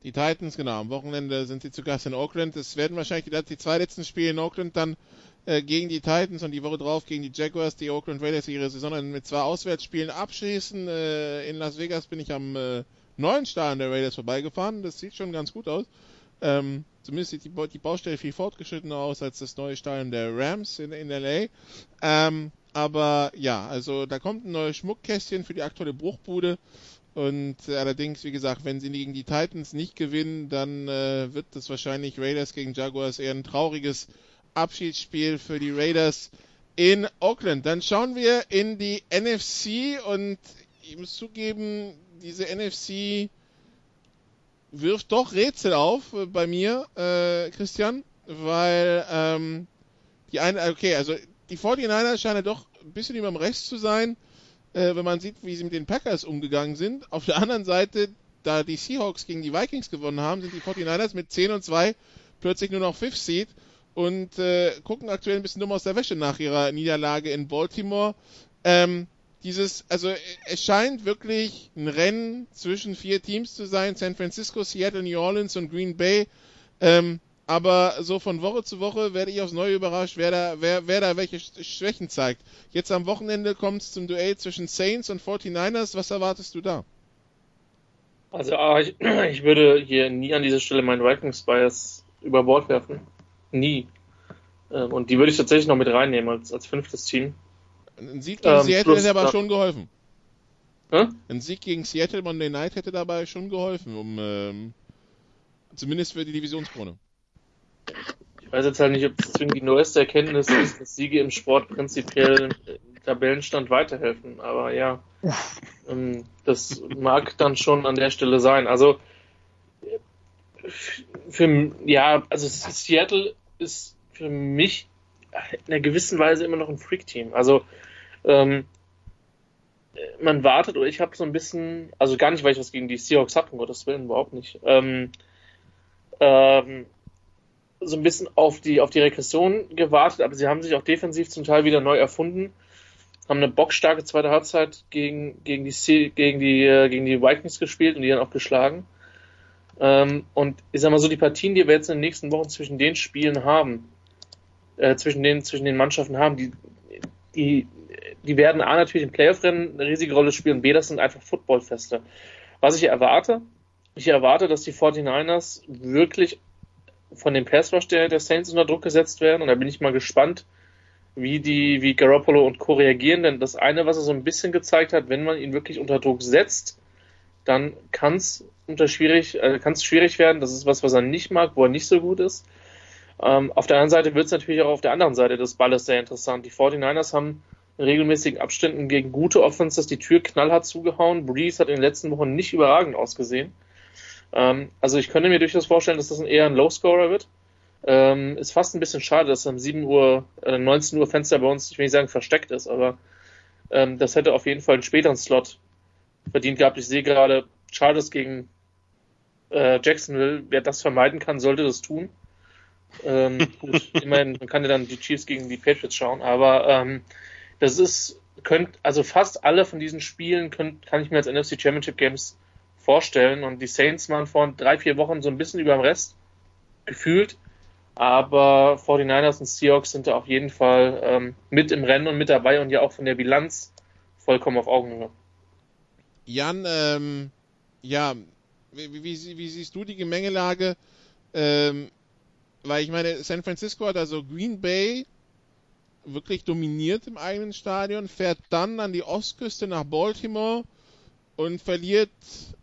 Die Titans, genau. Am Wochenende sind sie zu Gast in Oakland. Es werden wahrscheinlich die, die zwei letzten Spiele in Oakland dann äh, gegen die Titans und die Woche drauf gegen die Jaguars, die Oakland Raiders ihre Saison mit zwei Auswärtsspielen abschließen. Äh, in Las Vegas bin ich am äh, neuen Stadion der Raiders vorbeigefahren. Das sieht schon ganz gut aus. Ähm, zumindest sieht die, die, Baustelle viel fortgeschrittener aus als das neue Stadion der Rams in, in LA. Ähm, aber ja, also da kommt ein neues Schmuckkästchen für die aktuelle Bruchbude. Und äh, allerdings, wie gesagt, wenn sie gegen die Titans nicht gewinnen, dann äh, wird das wahrscheinlich Raiders gegen Jaguars eher ein trauriges Abschiedsspiel für die Raiders in Oakland. Dann schauen wir in die NFC und ich muss zugeben, diese NFC wirft doch Rätsel auf äh, bei mir, äh, Christian, weil ähm, die eine, okay, also die 49ers scheinen doch ein bisschen über dem Rest zu sein, äh, wenn man sieht, wie sie mit den Packers umgegangen sind. Auf der anderen Seite, da die Seahawks gegen die Vikings gewonnen haben, sind die 49ers mit 10 und 2 plötzlich nur noch Fifth Seed und äh, gucken aktuell ein bisschen dumm aus der Wäsche nach ihrer Niederlage in Baltimore. Ähm, dieses, also es scheint wirklich ein Rennen zwischen vier Teams zu sein, San Francisco, Seattle, New Orleans und Green Bay. Ähm, aber so von Woche zu Woche werde ich aufs Neue überrascht, wer da, wer, wer da welche Schwächen zeigt. Jetzt am Wochenende kommt es zum Duell zwischen Saints und 49ers. Was erwartest du da? Also ah, ich, ich würde hier nie an dieser Stelle meinen Vikings-Bias über Bord werfen. Nie. Ähm, und die würde ich tatsächlich noch mit reinnehmen als, als fünftes Team. Ein Sieg gegen ähm, Seattle hätte aber schon geholfen. Hä? Ein Sieg gegen Seattle Monday Night hätte dabei schon geholfen, um ähm, zumindest für die Divisionskrone. Ich weiß jetzt halt nicht, ob das zwingend die neueste Erkenntnis ist, dass Siege im Sport prinzipiell im Tabellenstand weiterhelfen. Aber ja, ähm, das mag dann schon an der Stelle sein. Also für ja, also Seattle ist für mich in einer gewissen Weise immer noch ein Freak-Team. Also ähm, man wartet, oder ich habe so ein bisschen, also gar nicht, weil ich was gegen die Seahawks habe, um Gottes Willen, überhaupt nicht. Ähm, ähm, so ein bisschen auf die, auf die Regression gewartet, aber sie haben sich auch defensiv zum Teil wieder neu erfunden. Haben eine bockstarke zweite Halbzeit gegen, gegen, die, gegen, die, äh, gegen die Vikings gespielt und die dann auch geschlagen. Ähm, und ich sag mal so, die Partien, die wir jetzt in den nächsten Wochen zwischen den Spielen haben, äh, zwischen, den, zwischen den Mannschaften haben, die, die, die werden A natürlich im Playoff-Rennen eine riesige Rolle spielen, B, das sind einfach Footballfeste. Was ich erwarte, ich erwarte, dass die 49ers wirklich von dem Pass Rush der, der Saints unter Druck gesetzt werden und da bin ich mal gespannt, wie die, wie Garoppolo und Co. reagieren, denn das eine, was er so ein bisschen gezeigt hat, wenn man ihn wirklich unter Druck setzt, dann kann es schwierig, äh, kann es schwierig werden. Das ist was, was er nicht mag, wo er nicht so gut ist. Ähm, auf der anderen Seite wird es natürlich auch auf der anderen Seite des Balles sehr interessant. Die 49ers haben in regelmäßigen Abständen gegen gute Offenses die Tür knallhart zugehauen. Breeze hat in den letzten Wochen nicht überragend ausgesehen. Ähm, also ich könnte mir durchaus vorstellen, dass das ein eher ein Low-Scorer wird. Ähm, ist fast ein bisschen schade, dass am 7 Uhr, äh, 19 Uhr Fenster bei uns, ich will nicht sagen versteckt ist, aber ähm, das hätte auf jeden Fall einen späteren Slot verdient gehabt. Ich sehe gerade Chargers gegen äh, Jacksonville. Wer das vermeiden kann, sollte das tun. Ähm, gut, immerhin, man kann ja dann die Chiefs gegen die Patriots schauen, aber ähm, das ist, könnt, also fast alle von diesen Spielen könnt, kann ich mir als NFC Championship Games vorstellen und die Saints waren vor drei, vier Wochen so ein bisschen über dem Rest gefühlt, aber 49ers und Seahawks sind da auf jeden Fall ähm, mit im Rennen und mit dabei und ja auch von der Bilanz vollkommen auf Augenhöhe. Jan, ähm, ja, wie, wie, wie, siehst du die Gemengelage? Ähm, weil ich meine, San Francisco hat also Green Bay wirklich dominiert im eigenen Stadion, fährt dann an die Ostküste nach Baltimore und verliert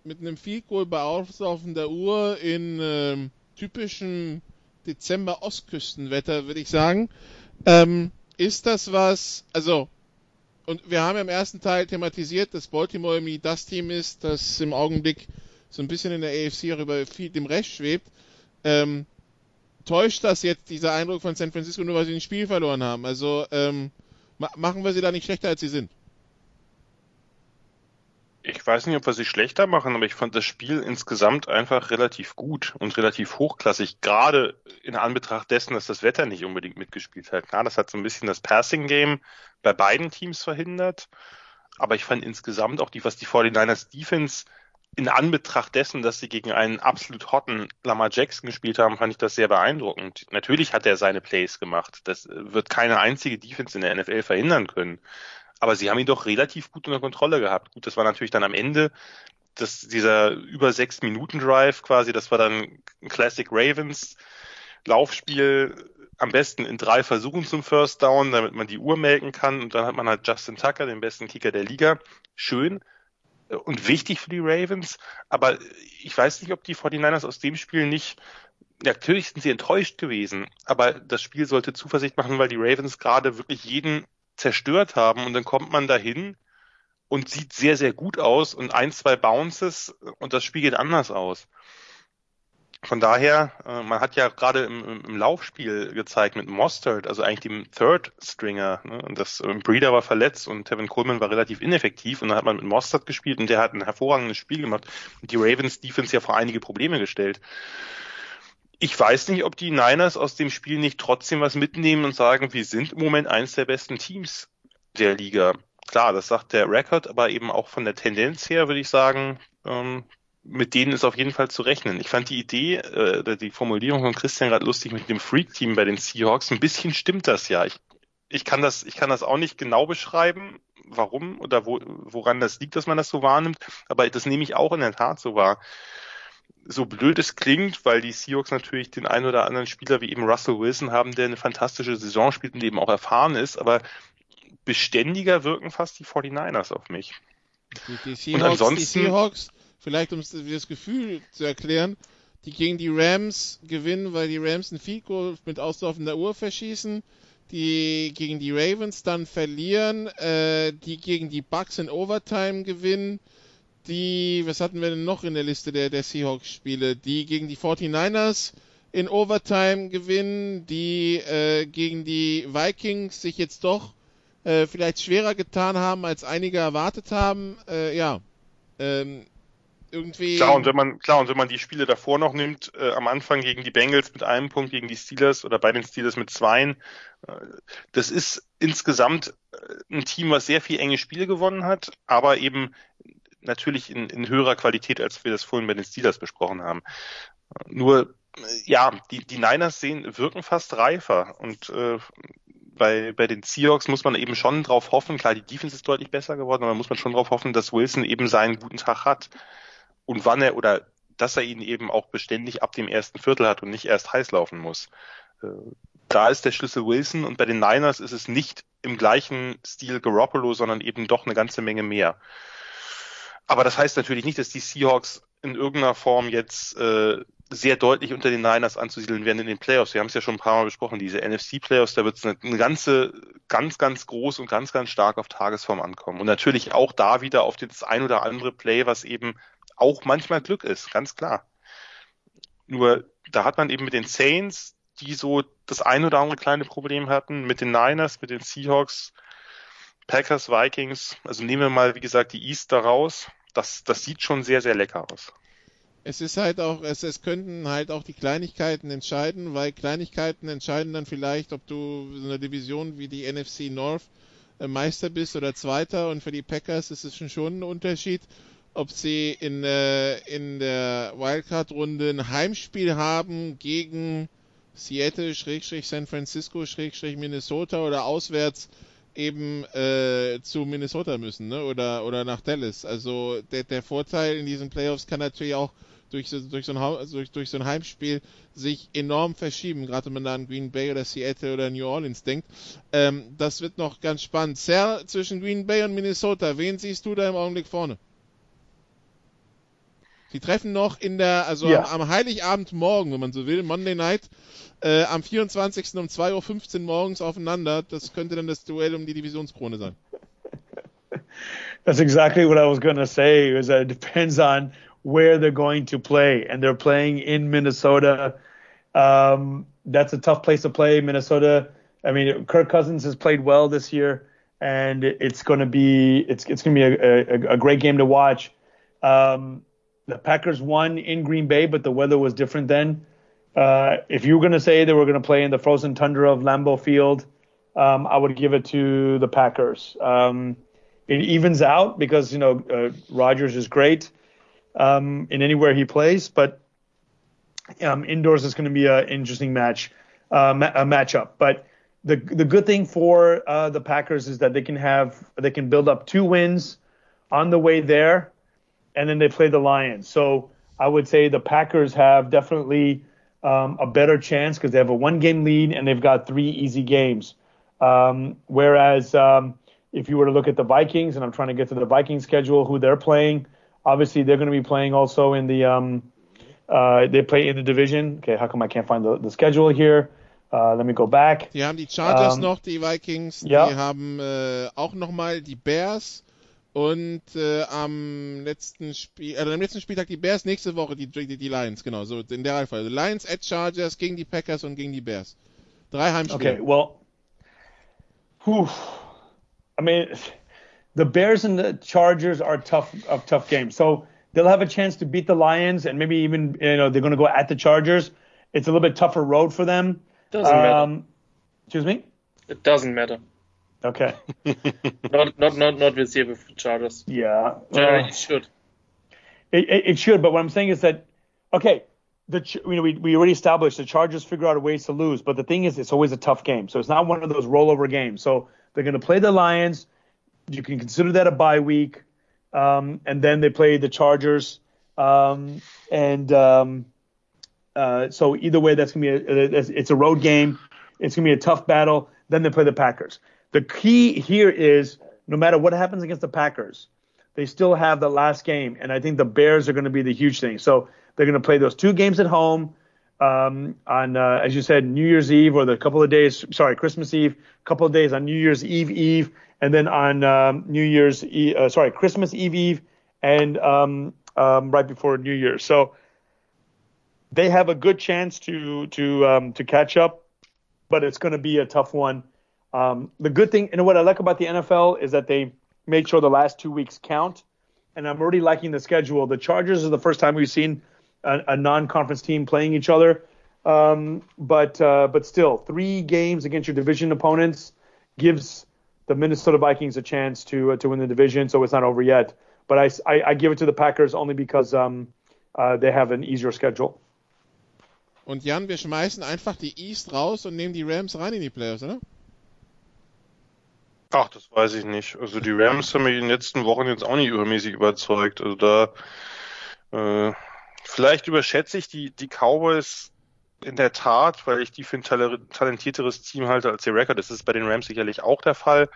mit einem Field Goal bei auslaufender Uhr in ähm, typischem Dezember Ostküstenwetter, würde ich sagen. Ähm, ist das was, also und wir haben ja im ersten Teil thematisiert, dass Baltimore irgendwie das Team ist, das im Augenblick so ein bisschen in der AFC auch über viel, dem Rest schwebt. Ähm, täuscht das jetzt dieser Eindruck von San Francisco nur, weil sie ein Spiel verloren haben? Also ähm, ma machen wir sie da nicht schlechter, als sie sind? Ich weiß nicht, ob wir sie schlechter machen, aber ich fand das Spiel insgesamt einfach relativ gut und relativ hochklassig, gerade in Anbetracht dessen, dass das Wetter nicht unbedingt mitgespielt hat. Klar, das hat so ein bisschen das Passing-Game bei beiden Teams verhindert. Aber ich fand insgesamt auch die, was die 49ers Defense in Anbetracht dessen, dass sie gegen einen absolut hotten Lamar Jackson gespielt haben, fand ich das sehr beeindruckend. Natürlich hat er seine Plays gemacht. Das wird keine einzige Defense in der NFL verhindern können. Aber sie haben ihn doch relativ gut unter Kontrolle gehabt. Gut, das war natürlich dann am Ende das, dieser über sechs Minuten Drive quasi, das war dann ein Classic Ravens Laufspiel am besten in drei Versuchen zum First Down, damit man die Uhr melken kann. Und dann hat man halt Justin Tucker, den besten Kicker der Liga. Schön und wichtig für die Ravens. Aber ich weiß nicht, ob die 49ers aus dem Spiel nicht natürlich sind sie enttäuscht gewesen, aber das Spiel sollte Zuversicht machen, weil die Ravens gerade wirklich jeden zerstört haben und dann kommt man dahin und sieht sehr, sehr gut aus und ein, zwei Bounces und das Spiel geht anders aus. Von daher, äh, man hat ja gerade im, im, Laufspiel gezeigt mit Mostert, also eigentlich dem Third Stringer, ne? und das äh, Breeder war verletzt und Tevin Coleman war relativ ineffektiv und dann hat man mit Mostert gespielt und der hat ein hervorragendes Spiel gemacht und die Ravens Defense ja vor einige Probleme gestellt. Ich weiß nicht, ob die Niners aus dem Spiel nicht trotzdem was mitnehmen und sagen, wir sind im Moment eines der besten Teams der Liga. Klar, das sagt der Record, aber eben auch von der Tendenz her würde ich sagen, ähm, mit denen ist auf jeden Fall zu rechnen. Ich fand die Idee, äh, die Formulierung von Christian gerade lustig mit dem Freak-Team bei den Seahawks. Ein bisschen stimmt das ja. Ich, ich kann das, ich kann das auch nicht genau beschreiben, warum oder wo, woran das liegt, dass man das so wahrnimmt. Aber das nehme ich auch in der Tat so wahr. So blöd es klingt, weil die Seahawks natürlich den einen oder anderen Spieler wie eben Russell Wilson haben, der eine fantastische Saison spielt und eben auch erfahren ist, aber beständiger wirken fast die 49ers auf mich. Die, die Seahawks, und ansonsten, die Seahawks vielleicht um das Gefühl zu erklären, die gegen die Rams gewinnen, weil die Rams ein Field mit auslaufender Uhr verschießen, die gegen die Ravens dann verlieren, äh, die gegen die Bucks in Overtime gewinnen, die, was hatten wir denn noch in der Liste der, der Seahawks-Spiele, die gegen die 49ers in Overtime gewinnen, die äh, gegen die Vikings sich jetzt doch äh, vielleicht schwerer getan haben, als einige erwartet haben. Äh, ja, ähm, irgendwie. Klar, und wenn man, klar, und wenn man die Spiele davor noch nimmt, äh, am Anfang gegen die Bengals mit einem Punkt, gegen die Steelers oder bei den Steelers mit zweien, äh, das ist insgesamt äh, ein Team, was sehr viel enge Spiele gewonnen hat, aber eben natürlich in, in höherer Qualität, als wir das vorhin bei den Steelers besprochen haben. Nur, äh, ja, die, die Niners sehen, wirken fast reifer und äh, bei, bei den Seahawks muss man eben schon drauf hoffen, klar, die Defense ist deutlich besser geworden, aber muss man schon drauf hoffen, dass Wilson eben seinen guten Tag hat und wann er oder dass er ihn eben auch beständig ab dem ersten Viertel hat und nicht erst heiß laufen muss. Äh, da ist der Schlüssel Wilson und bei den Niners ist es nicht im gleichen Stil Garoppolo, sondern eben doch eine ganze Menge mehr. Aber das heißt natürlich nicht, dass die Seahawks in irgendeiner Form jetzt äh, sehr deutlich unter den Niners anzusiedeln werden in den Playoffs. Wir haben es ja schon ein paar Mal besprochen, diese NFC-Playoffs, da wird es eine, eine ganze, ganz, ganz groß und ganz, ganz stark auf Tagesform ankommen. Und natürlich auch da wieder auf das ein oder andere Play, was eben auch manchmal Glück ist, ganz klar. Nur da hat man eben mit den Saints, die so das ein oder andere kleine Problem hatten, mit den Niners, mit den Seahawks, Packers, Vikings, also nehmen wir mal, wie gesagt, die East da raus. Das, das sieht schon sehr, sehr lecker aus. Es ist halt auch, es, es könnten halt auch die Kleinigkeiten entscheiden, weil Kleinigkeiten entscheiden dann vielleicht, ob du in einer Division wie die NFC North äh, Meister bist oder Zweiter und für die Packers ist es schon ein Unterschied, ob sie in, äh, in der Wildcard-Runde ein Heimspiel haben gegen Seattle, San Francisco, Minnesota oder auswärts eben äh, zu Minnesota müssen, ne? Oder oder nach Dallas. Also der, der Vorteil in diesen Playoffs kann natürlich auch durch so, durch so, ein, durch, durch so ein Heimspiel sich enorm verschieben, gerade wenn man da an Green Bay oder Seattle oder New Orleans denkt. Ähm, das wird noch ganz spannend. Sehr zwischen Green Bay und Minnesota, wen siehst du da im Augenblick vorne? Sie treffen noch in der, also ja. am, am Heiligabend morgen, wenn man so will, Monday Night, äh, am 24. um 2.15 Uhr morgens aufeinander. Das könnte dann das Duell um die Divisionskrone sein. That's exactly what I was going to say. Is that it depends on where they're going to play, and they're playing in Minnesota. Um, that's a tough place to play, Minnesota. I mean, Kirk Cousins has played well this year, and it's going to be it's it's going to be a, a, a, great game to watch. Um, the Packers won in Green Bay, but the weather was different then. Uh, if you were going to say they were going to play in the frozen tundra of Lambeau Field, um, I would give it to the Packers. Um, it evens out because you know uh, Rodgers is great um, in anywhere he plays, but um, indoors is going to be an interesting match, uh, ma- a matchup. But the the good thing for uh, the Packers is that they can have they can build up two wins on the way there and then they play the Lions. So I would say the Packers have definitely um, a better chance because they have a one game lead and they've got three easy games. Um, whereas um, if you were to look at the Vikings, and I'm trying to get to the Vikings schedule, who they're playing, obviously they're going to be playing also in the um, uh, they play in the division. Okay, how come I can't find the, the schedule here? Uh, let me go back. Die haben die Chargers um, noch, die Vikings. Die haben äh, auch nochmal die Bears. Und äh, am letzten Spiel, also am letzten Spieltag die Bears, nächste Woche die, die, die Lions, genau, so in der Reihenfolge. Also Lions at Chargers gegen die Packers und gegen die Bears. Drei Heimspiele. Okay, well, whew. I mean, the Bears and the Chargers are tough, a tough game. So they'll have a chance to beat the Lions, and maybe even you know they're going to go at the Chargers. It's a little bit tougher road for them. Doesn't um, matter. Excuse me. It doesn't matter. Okay. not not not not with the Chargers. Yeah. Uh, it should. It, it, it, should, but what I'm saying is that okay, the you know we we already established the Chargers figure out ways to lose, but the thing is it's always a tough game, so it's not one of those rollover games. So they're going to play the Lions. You can consider that a bye week, um, and then they play the Chargers, um, and um, uh, so either way, that's going to be a, it's a road game. It's going to be a tough battle. Then they play the Packers. The key here is no matter what happens against the Packers, they still have the last game, and I think the Bears are going to be the huge thing. So they're going to play those two games at home um, on, uh, as you said, New Year's Eve or the couple of days, sorry, Christmas Eve, couple of days on New Year's Eve Eve, and then on um, New Year's, Eve, uh, sorry, Christmas Eve Eve, and um, um, right before New Year's. So they have a good chance to to um, to catch up, but it's going to be a tough one Um, the good thing, and what I like about the NFL is that they made sure the last two weeks count. And I'm already liking the schedule. The Chargers is the first time we've seen a, a non-conference team playing each other. Um, but uh, but still, three games against your division opponents gives the Minnesota Vikings a chance to uh, to win the division. So it's not over yet. But I, I, I give it to the Packers only because um, uh, they have an easier schedule. Und Jan, wir schmeißen einfach die East raus und nehmen die Rams rein in die Playoffs, oder? Ach, das weiß ich nicht. Also die Rams haben mich in den letzten Wochen jetzt auch nicht übermäßig überzeugt. Also da äh, vielleicht überschätze ich die, die Cowboys in der Tat, weil ich die für ein talentierteres Team halte als die Record. Das ist bei den Rams sicherlich auch der Fall.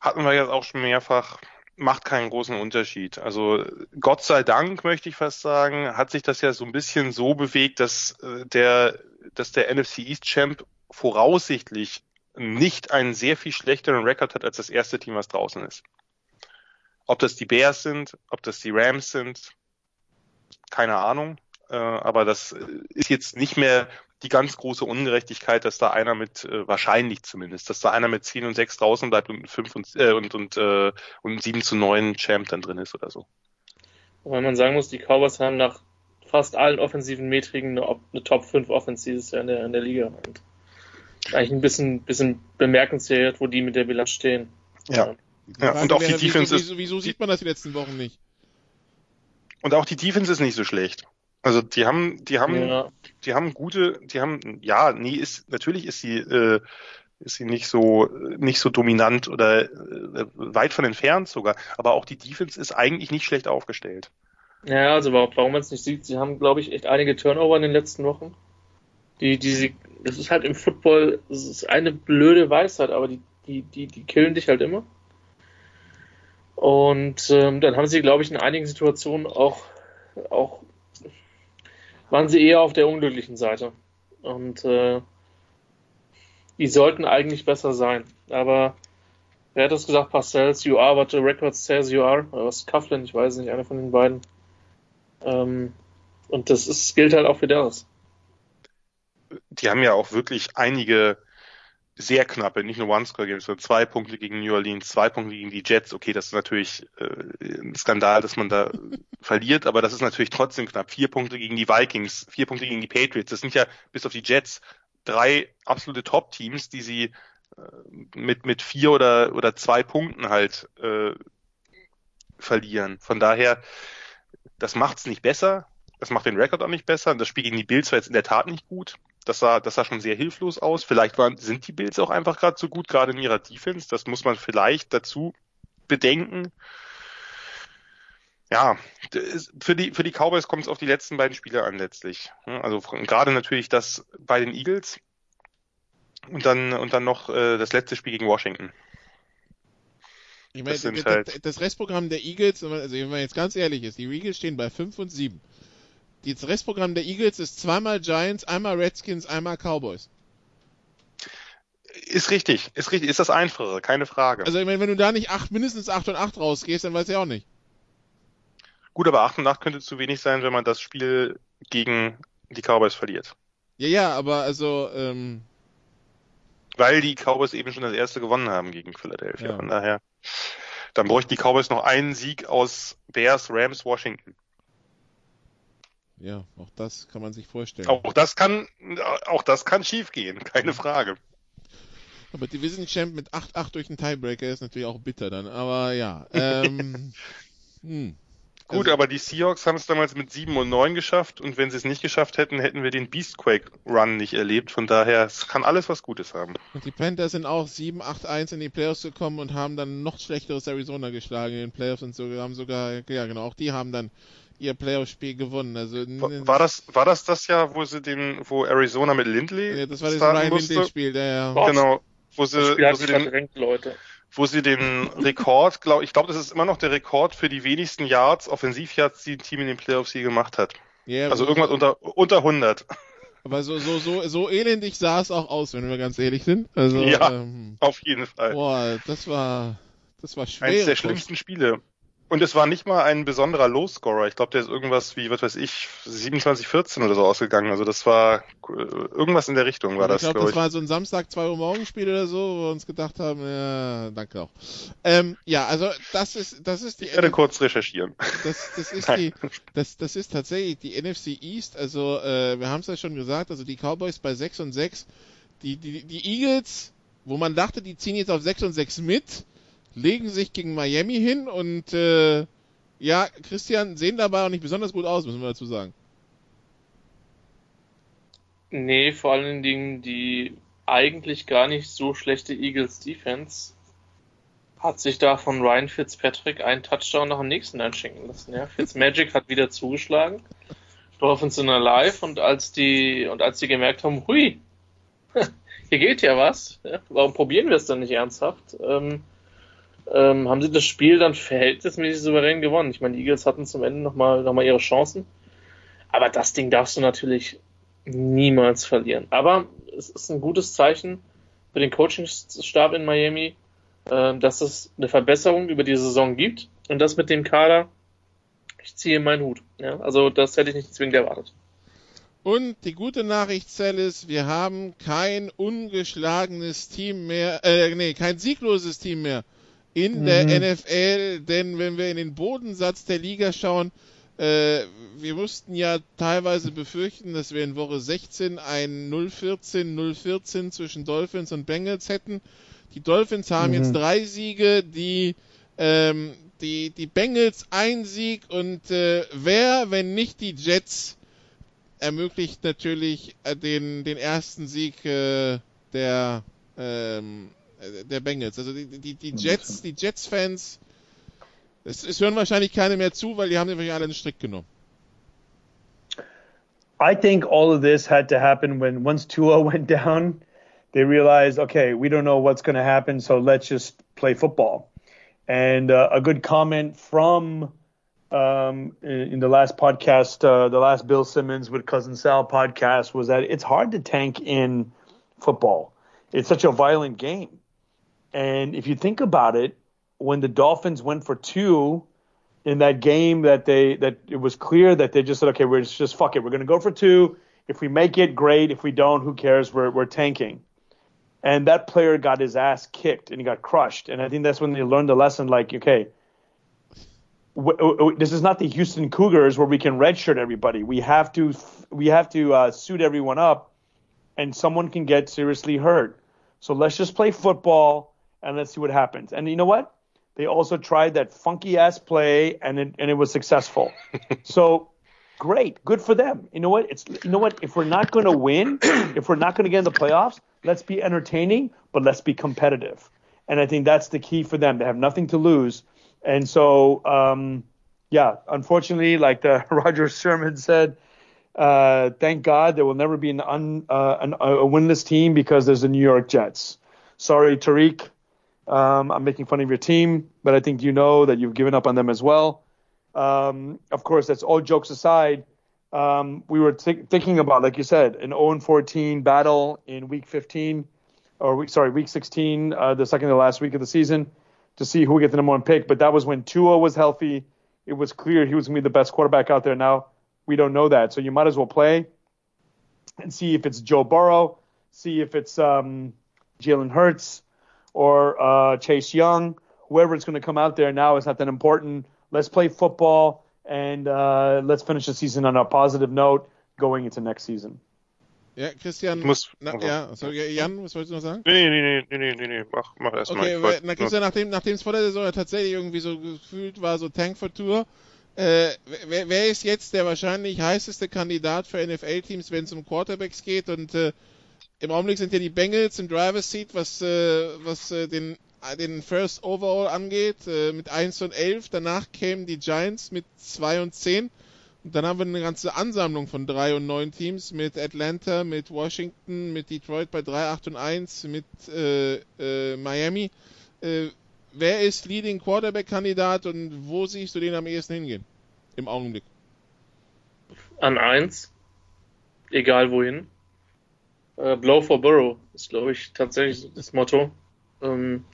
Hatten wir jetzt auch schon mehrfach macht keinen großen Unterschied. Also Gott sei Dank möchte ich fast sagen, hat sich das ja so ein bisschen so bewegt, dass äh, der, dass der NFC East Champ voraussichtlich nicht einen sehr viel schlechteren Rekord hat als das erste Team, was draußen ist. Ob das die Bears sind, ob das die Rams sind, keine Ahnung. Äh, aber das ist jetzt nicht mehr die ganz große Ungerechtigkeit, dass da einer mit, äh, wahrscheinlich zumindest, dass da einer mit 10 und 6 draußen bleibt und 5 und, äh, und, und, äh, und 7 zu 9 Champ dann drin ist oder so. Weil man sagen muss, die Cowboys haben nach fast allen offensiven Metriken eine, eine Top 5 Offense dieses Jahr in der, in der Liga. Und eigentlich ein bisschen, bisschen bemerkenswert, wo die mit der Bilanz stehen. Ja. ja. Und auch die Defense wieso, wieso, wieso sieht man das die letzten Wochen nicht? Und auch die Defense ist nicht so schlecht. Also die haben, die haben, ja. die haben gute, die haben, ja, nee, ist natürlich ist sie, äh, ist sie nicht so nicht so dominant oder äh, weit von entfernt sogar, aber auch die Defense ist eigentlich nicht schlecht aufgestellt. Ja, also warum man es nicht sieht, sie haben, glaube ich, echt einige Turnover in den letzten Wochen. Die, die sie, das ist halt im Football, das ist eine blöde Weisheit, aber die, die, die, die killen dich halt immer. Und ähm, dann haben sie, glaube ich, in einigen Situationen auch, auch waren sie eher auf der unglücklichen Seite. Und äh, die sollten eigentlich besser sein. Aber wer hat das gesagt? Parcells, you are what the record says you are. Oder was? Coughlin, ich weiß nicht, einer von den beiden. Ähm, und das ist, gilt halt auch für Dallas. Die haben ja auch wirklich einige sehr knappe, nicht nur One-Score-Games, sondern zwei Punkte gegen New Orleans, zwei Punkte gegen die Jets. Okay, das ist natürlich äh, ein Skandal, dass man da verliert, aber das ist natürlich trotzdem knapp. Vier Punkte gegen die Vikings, vier Punkte gegen die Patriots. Das sind ja bis auf die Jets drei absolute Top-Teams, die sie äh, mit mit vier oder oder zwei Punkten halt äh, verlieren. Von daher, das macht's nicht besser. Das macht den Rekord auch nicht besser. Und das Spiel gegen die Bills war jetzt in der Tat nicht gut. Das sah, das sah schon sehr hilflos aus. Vielleicht waren, sind die Bills auch einfach gerade so gut, gerade in ihrer Defense. Das muss man vielleicht dazu bedenken. Ja, für die, für die Cowboys kommt es auf die letzten beiden Spiele an letztlich. Also gerade natürlich das bei den Eagles und dann, und dann noch äh, das letzte Spiel gegen Washington. Ich meine, das, halt das, Restprogramm der Eagles, also wenn man jetzt ganz ehrlich ist, die Eagles stehen bei 5 und 7 das Restprogramm der Eagles ist zweimal Giants, einmal Redskins, einmal Cowboys. Ist richtig, ist richtig, ist das einfache, keine Frage. Also ich meine, wenn du da nicht acht, mindestens 8 und 8 rausgehst, dann weiß ich auch nicht. Gut, aber 8 und 8 könnte zu wenig sein, wenn man das Spiel gegen die Cowboys verliert. Ja, ja, aber also, ähm, Weil die Cowboys eben schon das erste gewonnen haben gegen Philadelphia. Ja. Von daher, dann bräuchten die Cowboys noch einen Sieg aus Bears, Rams, Washington. Ja, auch das kann man sich vorstellen. Auch das kann, auch das kann schiefgehen, keine Frage. Aber Division Champ mit 8-8 durch einen Tiebreaker ist natürlich auch bitter dann, aber ja. Ähm, hm. Gut, also, aber die Seahawks haben es damals mit 7 und 9 geschafft und wenn sie es nicht geschafft hätten, hätten wir den Beastquake Run nicht erlebt. Von daher, es kann alles was Gutes haben. Und die Panthers sind auch 7-8-1 in die Playoffs gekommen und haben dann noch schlechteres Arizona geschlagen in den Playoffs und so haben sogar, ja genau, auch die haben dann ihr Playoff-Spiel gewonnen. Also war das war das das Jahr, wo sie den, wo Arizona mit Lindley? Ja, das war das Ryan Lindley-Spiel, der ja. Genau, wo sie, wo sie den, Leute. wo sie den Rekord, glaube ich, glaube, das ist immer noch der Rekord für die wenigsten Yards, Offensiv-Yards, die ein Team in den Playoffs je gemacht hat. Yeah, also irgendwas unter unter 100. Aber so, so, so, so elendig sah es auch aus, wenn wir ganz ehrlich sind. Also, ja, ähm, auf jeden Fall. Boah, das war, das war schwer. Eines der schlimmsten Spiele Und es war nicht mal ein besonderer Low-Scorer. Ich glaube, der ist irgendwas wie, was weiß ich, 27-14 oder so ausgegangen. Also das war äh, irgendwas in der Richtung war ich das, glaube. Glaub das war so ein Samstag 2 Uhr morgens Spiel oder so, wo wir uns gedacht haben, ja, danke auch. Ähm, ja, also das ist, das ist die. Ich werde kurz recherchieren. Das, das ist die, das, das ist tatsächlich die NFC East. Also äh, wir haben es ja schon gesagt. Also die Cowboys bei 6 und 6, die, die, die Eagles, wo man dachte, die ziehen jetzt auf 6 und 6 mit legen sich gegen Miami hin und äh, ja, Christian sehen dabei auch nicht besonders gut aus, müssen wir dazu sagen. Nee, vor allen Dingen die eigentlich gar nicht so schlechte Eagles Defense hat sich da von Ryan Fitzpatrick einen Touchdown nach dem nächsten einschenken lassen. Ja, Fitzmagic hat wieder zugeschlagen. Dolphins sind alive und als die und als die gemerkt haben, hui, hier geht ja was, ja, warum probieren wir es dann nicht ernsthaft? Ähm, ähm, haben sie das Spiel dann verhältnismäßig souverän gewonnen. Ich meine, die Eagles hatten zum Ende nochmal noch mal ihre Chancen. Aber das Ding darfst du natürlich niemals verlieren. Aber es ist ein gutes Zeichen für den Coachingstab in Miami, äh, dass es eine Verbesserung über die Saison gibt. Und das mit dem Kader, ich ziehe meinen Hut. Ja? Also das hätte ich nicht zwingend erwartet. Und die gute Nachricht, Zell, ist, wir haben kein ungeschlagenes Team mehr, äh, nee, kein siegloses Team mehr in mhm. der NFL, denn wenn wir in den Bodensatz der Liga schauen, äh, wir mussten ja teilweise befürchten, dass wir in Woche 16 ein 0-14, 0-14 zwischen Dolphins und Bengals hätten. Die Dolphins haben mhm. jetzt drei Siege, die, ähm, die, die Bengals ein Sieg und äh, wer, wenn nicht die Jets, ermöglicht natürlich äh, den, den ersten Sieg äh, der, ähm, äh, der Bengals. Also die, die, die Jets, die Jets-Fans, es, es hören wahrscheinlich keine mehr zu, weil die haben nämlich alle einen Strick genommen. I think all of this had to happen when once Tua went down, they realized, okay, we don't know what's going to happen, so let's just play football. And uh, a good comment from um, in, the last podcast, uh, the last Bill Simmons with Cousin Sal podcast was that it's hard to tank in football. It's such a violent game. And if you think about it, when the Dolphins went for two in that game, that they that it was clear that they just said, okay, we're just, just fuck it, we're going to go for two. If we make it, great. If we don't, who cares? We're we're tanking. And that player got his ass kicked and he got crushed. And I think that's when they learned the lesson. Like, okay, w- w- this is not the Houston Cougars where we can redshirt everybody. We have to we have to uh, suit everyone up, and someone can get seriously hurt. So let's just play football and let's see what happens. And you know what? They also tried that funky ass play and it, and it was successful. so great, good for them. You know what? It's you know what? If we're not going to win, if we're not going to get in the playoffs, let's be entertaining, but let's be competitive. And I think that's the key for them. They have nothing to lose. And so, um, yeah, unfortunately, like the Roger Sherman said, uh, thank God there will never be an, un, uh, an, a winless team because there's the New York Jets. Sorry, Tariq. Um, I'm making fun of your team, but I think you know that you've given up on them as well. Um, of course, that's all jokes aside. Um, we were t- thinking about, like you said, an 0 14 battle in week 15, or week, sorry, week 16, uh, the second to last week of the season, to see who gets the number one pick. But that was when Tua was healthy. It was clear he was going to be the best quarterback out there. Now we don't know that, so you might as well play and see if it's Joe Burrow, see if it's um, Jalen Hurts, or uh, Chase Young, whoever is going to come out there now is not that important. Let's play football and uh, let's finish the season on a positive note going into next season. Ja, Christian. Ich muss, na, okay. ja, so, Jan, was wolltest du noch sagen? Nee, nee, nee, nee, nee, nee, mach, mach erst okay, mal. Okay, na, Christian, nachdem, nachdem es vor der Saison ja tatsächlich irgendwie so gefühlt war, so Tank for Tour, äh, wer, wer, ist jetzt der wahrscheinlich heißeste Kandidat für NFL-Teams, wenn es um Quarterbacks geht? Und äh, im Augenblick sind ja die Bengals im Driver's Seat, was, äh, was äh, den, den First Overall angeht, äh, mit 1 und 11. Danach kämen die Giants mit 2 und 10. Und dann haben wir eine ganze Ansammlung von 3 und 9 Teams mit Atlanta, mit Washington, mit Detroit bei 3, 8 und 1, mit äh, äh, Miami. Äh, wer ist Leading Quarterback-Kandidat und wo siehst du den am ehesten hingehen? Im Augenblick. An 1. Egal wohin. Äh, Blow for Burrow ist, glaube ich, tatsächlich das Motto. Ähm,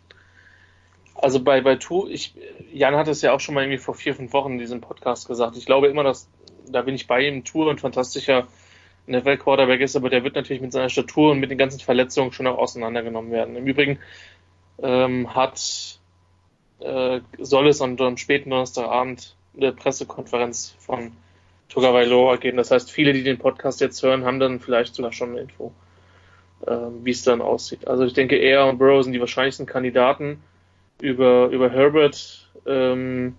Also bei, bei Tour, ich, Jan hat es ja auch schon mal irgendwie vor vier, fünf Wochen in diesem Podcast gesagt. Ich glaube immer, dass, da bin ich bei ihm, Tour ein fantastischer NFL-Quarterback ist, aber der wird natürlich mit seiner Statur und mit den ganzen Verletzungen schon auch auseinandergenommen werden. Im Übrigen ähm, hat äh, soll es am, am späten Donnerstagabend eine Pressekonferenz von Tagovailoa geben. Das heißt, viele, die den Podcast jetzt hören, haben dann vielleicht sogar schon eine Info, wie es dann aussieht. Also ich denke, er und Burrow sind die wahrscheinlichsten Kandidaten. Über, über Herbert ähm,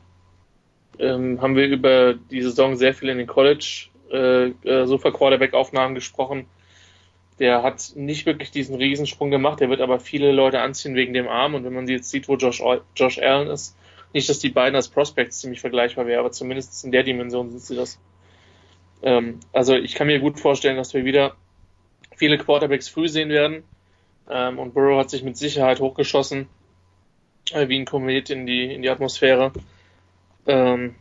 ähm, haben wir über die Saison sehr viel in den College äh, äh, Sofa Quarterback Aufnahmen gesprochen. Der hat nicht wirklich diesen Riesensprung gemacht, der wird aber viele Leute anziehen wegen dem Arm und wenn man jetzt sieht, wo Josh, Josh Allen ist, nicht, dass die beiden als Prospects ziemlich vergleichbar wären, aber zumindest in der Dimension sind sie das. Ähm, also ich kann mir gut vorstellen, dass wir wieder viele Quarterbacks früh sehen werden. Ähm, und Burrow hat sich mit Sicherheit hochgeschossen, äh, wie ein Komet in die, in die Atmosphäre. Ähm,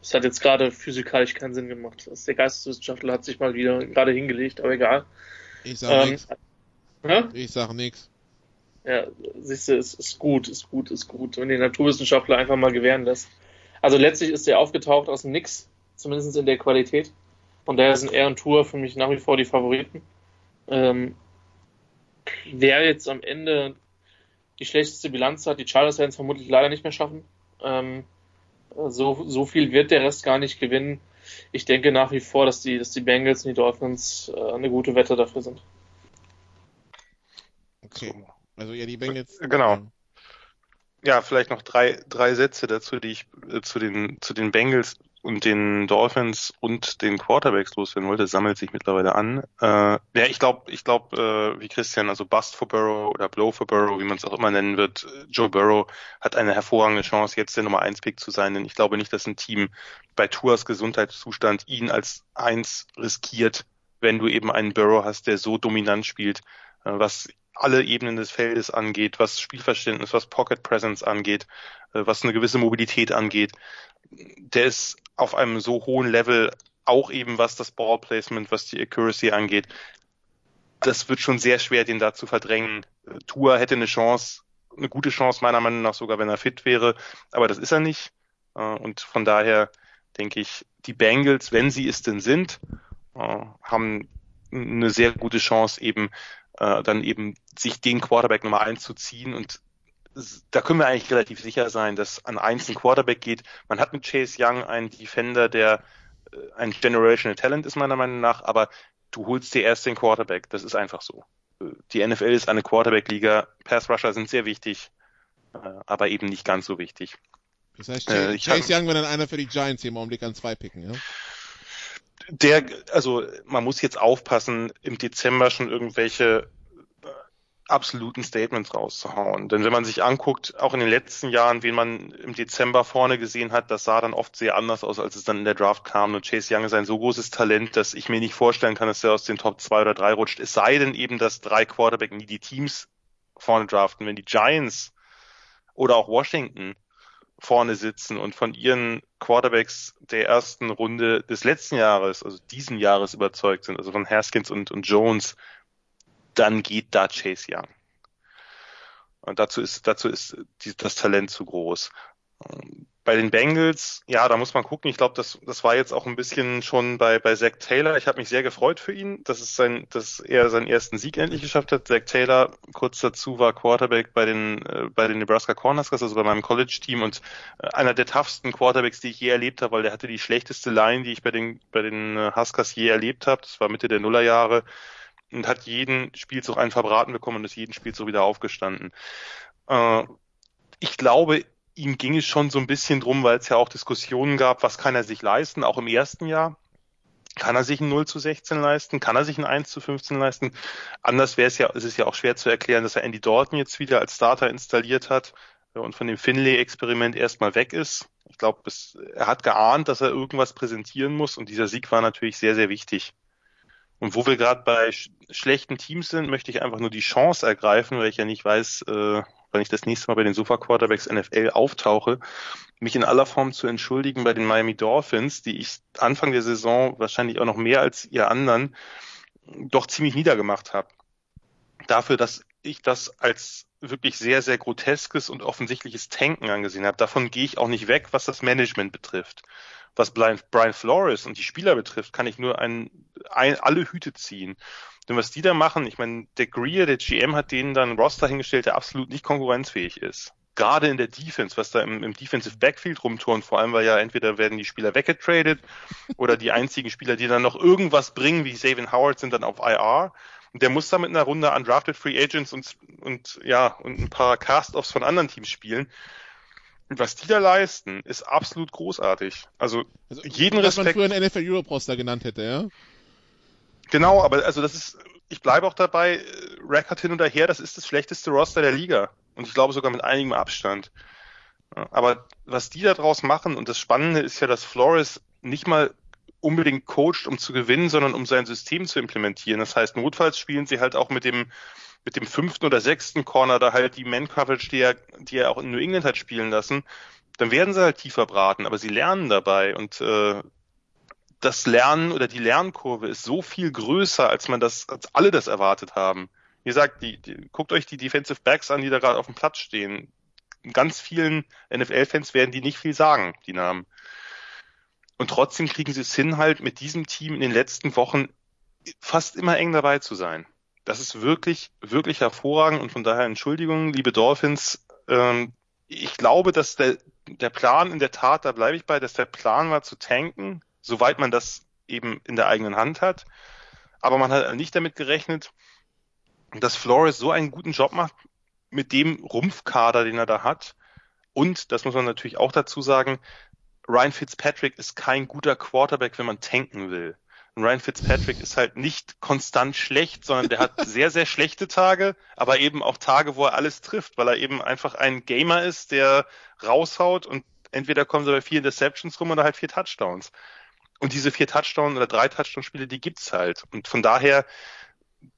das hat jetzt gerade physikalisch keinen Sinn gemacht. Das der Geisteswissenschaftler hat sich mal wieder gerade hingelegt, aber egal. Ich sag ähm, nichts. Ich sag nichts. Ja, siehst du, ist, ist gut, ist gut, ist gut. Wenn die Naturwissenschaftler einfach mal gewähren lässt. Also letztlich ist der aufgetaucht aus dem Nix, zumindest in der Qualität. Und daher sind er und Tour für mich nach wie vor die Favoriten. Ähm, wer jetzt am Ende die schlechteste Bilanz hat, die Chargers werden es vermutlich leider nicht mehr schaffen. Ähm, so, so viel wird der Rest gar nicht gewinnen. Ich denke nach wie vor, dass die, dass die Bengals und die Dolphins äh, eine gute Wette dafür sind. Okay. Also ja, die Bengals. Genau. Ja, vielleicht noch drei, drei Sätze dazu, die ich äh, zu den, zu den Bengals und den Dolphins und den Quarterbacks loswerden wollte, sammelt sich mittlerweile an. Äh, ja, ich glaube, ich glaube, äh, wie Christian, also Bust for Burrow oder Blow for Burrow, wie man es auch immer nennen wird, Joe Burrow hat eine hervorragende Chance, jetzt der Nummer 1 Pick zu sein, denn ich glaube nicht, dass ein Team bei Tours Gesundheitszustand ihn als eins riskiert, wenn du eben einen Burrow hast, der so dominant spielt, äh, was alle Ebenen des Feldes angeht, was Spielverständnis, was Pocket Presence angeht, äh, was eine gewisse Mobilität angeht. Der ist auf einem so hohen Level, auch eben was das Ball Placement, was die Accuracy angeht. Das wird schon sehr schwer, den da zu verdrängen. Tua hätte eine Chance, eine gute Chance meiner Meinung nach sogar, wenn er fit wäre, aber das ist er nicht. Äh, und von daher denke ich, die Bengals, wenn sie es denn sind, äh, haben eine sehr gute Chance eben äh, dann eben sich den Quarterback Nummer eins zu ziehen und da können wir eigentlich relativ sicher sein, dass an eins ein Quarterback geht. Man hat mit Chase Young einen Defender, der äh, ein Generational Talent ist meiner Meinung nach, aber du holst dir erst den Quarterback. Das ist einfach so. Die NFL ist eine Quarterback-Liga. Pass Rusher sind sehr wichtig, äh, aber eben nicht ganz so wichtig. Das heißt, Chase, äh, Chase Young wäre dann einer für die Giants hier im Augenblick an zwei picken, ja? der, also man muss jetzt aufpassen, im Dezember schon irgendwelche äh, absoluten Statements rauszuhauen. Denn wenn man sich anguckt, auch in den letzten Jahren, wen man im Dezember vorne gesehen hat, das sah dann oft sehr anders aus, als es dann in der Draft kam. Und Chase Young ist ein so großes Talent, dass ich mir nicht vorstellen kann, dass er aus den Top 2 oder 3 rutscht. Es sei denn eben, dass drei Quarterback nie die Teams vorne draften. Wenn die Giants oder auch Washington vorne sitzen und von ihren Quarterbacks der ersten Runde des letzten Jahres, also diesen Jahres überzeugt sind, also von Haskins und, und Jones, dann geht da Chase Young. Und dazu ist, dazu ist die, das Talent zu groß. Bei den Bengals, ja, da muss man gucken. Ich glaube, das, das war jetzt auch ein bisschen schon bei, bei Zach Taylor. Ich habe mich sehr gefreut für ihn, dass, es sein, dass er seinen ersten Sieg endlich geschafft hat. Zach Taylor kurz dazu war Quarterback bei den, äh, bei den Nebraska Cornhuskers, also bei meinem College-Team und äh, einer der toughsten Quarterbacks, die ich je erlebt habe, weil der hatte die schlechteste Line, die ich bei den, bei den äh, Huskers je erlebt habe. Das war Mitte der Nullerjahre und hat jeden Spielzug einen verbraten bekommen und ist jeden Spielzug wieder aufgestanden. Äh, ich glaube, ihm ging es schon so ein bisschen drum, weil es ja auch Diskussionen gab, was kann er sich leisten, auch im ersten Jahr. Kann er sich ein 0 zu 16 leisten? Kann er sich ein 1 zu 15 leisten? Anders wäre es ja, es ist ja auch schwer zu erklären, dass er Andy Dalton jetzt wieder als Starter installiert hat und von dem Finlay-Experiment erstmal weg ist. Ich glaube, er hat geahnt, dass er irgendwas präsentieren muss und dieser Sieg war natürlich sehr, sehr wichtig. Und wo wir gerade bei sch schlechten Teams sind, möchte ich einfach nur die Chance ergreifen, weil ich ja nicht weiß, äh, wenn ich das nächste Mal bei den Sofa Quarterbacks NFL auftauche, mich in aller Form zu entschuldigen bei den Miami Dolphins, die ich Anfang der Saison wahrscheinlich auch noch mehr als ihr anderen doch ziemlich niedergemacht habe. Dafür, dass ich das als wirklich sehr, sehr groteskes und offensichtliches Tanken angesehen habe. Davon gehe ich auch nicht weg, was das Management betrifft. Was Brian, Flores und die Spieler betrifft, kann ich nur ein, ein, alle Hüte ziehen. Denn was die da machen, ich meine, der Greer, der GM, hat denen dann einen Roster hingestellt, der absolut nicht konkurrenzfähig ist. Gerade in der Defense, was da im, im Defensive Backfield rumturnt, vor allem weil ja entweder werden die Spieler weggetradet oder die einzigen Spieler, die dann noch irgendwas bringen, wie Savin Howard, sind dann auf IR. Und der muss da mit einer Runde undrafted Free Agents und, und ja, und ein paar Cast-Offs von anderen Teams spielen. Und was die da leisten, ist absolut großartig. Also, also jeden was Respekt. Was man früher einen NFL Europe Roster genannt hätte, ja? Genau, aber also das ist, ich bleibe auch dabei, äh, Record hin und her, das ist das schlechteste Roster der Liga. Und ich glaube sogar mit einigem Abstand. Aber was die da draus machen, und das Spannende ist ja, dass Flores nicht mal unbedingt coacht, um zu gewinnen, sondern um sein System zu implementieren. Das heißt, notfalls spielen sie halt auch mit dem mit dem fünften oder sechsten Corner da halt die Man-Coverage, die er, die er auch in New England hat spielen lassen, dann werden sie halt tiefer braten, aber sie lernen dabei und äh, das Lernen oder die Lernkurve ist so viel größer, als man das, als alle das erwartet haben. Wie gesagt, die, die, guckt euch die Defensive Backs an, die da gerade auf dem Platz stehen. Ganz vielen NFL-Fans werden die nicht viel sagen, die Namen. Und trotzdem kriegen sie es hin, halt mit diesem Team in den letzten Wochen fast immer eng dabei zu sein. Das ist wirklich, wirklich hervorragend und von daher Entschuldigung, liebe Dolphins. Ähm, ich glaube, dass der, der Plan in der Tat, da bleibe ich bei, dass der Plan war zu tanken, soweit man das eben in der eigenen Hand hat. Aber man hat nicht damit gerechnet, dass Flores so einen guten Job macht mit dem Rumpfkader, den er da hat. Und, das muss man natürlich auch dazu sagen, Ryan Fitzpatrick ist kein guter Quarterback, wenn man tanken will. Und Ryan Fitzpatrick ist halt nicht konstant schlecht, sondern der hat sehr, sehr schlechte Tage, aber eben auch Tage, wo er alles trifft, weil er eben einfach ein Gamer ist, der raushaut und entweder kommen sie bei vier Deceptions rum oder halt vier Touchdowns. Und diese vier Touchdown oder drei Touchdown-Spiele, die gibt's halt. Und von daher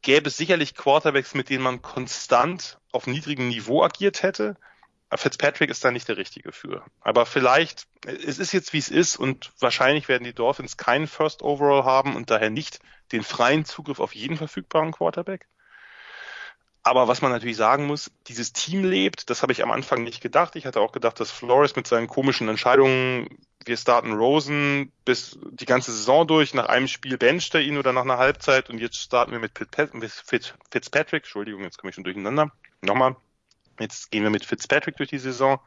gäbe es sicherlich Quarterbacks, mit denen man konstant auf niedrigem Niveau agiert hätte. Fitzpatrick ist da nicht der Richtige für. Aber vielleicht, es ist jetzt wie es ist und wahrscheinlich werden die Dolphins keinen First Overall haben und daher nicht den freien Zugriff auf jeden verfügbaren Quarterback. Aber was man natürlich sagen muss, dieses Team lebt, das habe ich am Anfang nicht gedacht. Ich hatte auch gedacht, dass Flores mit seinen komischen Entscheidungen, wir starten Rosen bis die ganze Saison durch, nach einem Spiel bencht er ihn oder nach einer Halbzeit und jetzt starten wir mit Fitzpatrick, Entschuldigung, jetzt komme ich schon durcheinander. Nochmal, Jetzt gehen wir mit Fitzpatrick durch die Saison.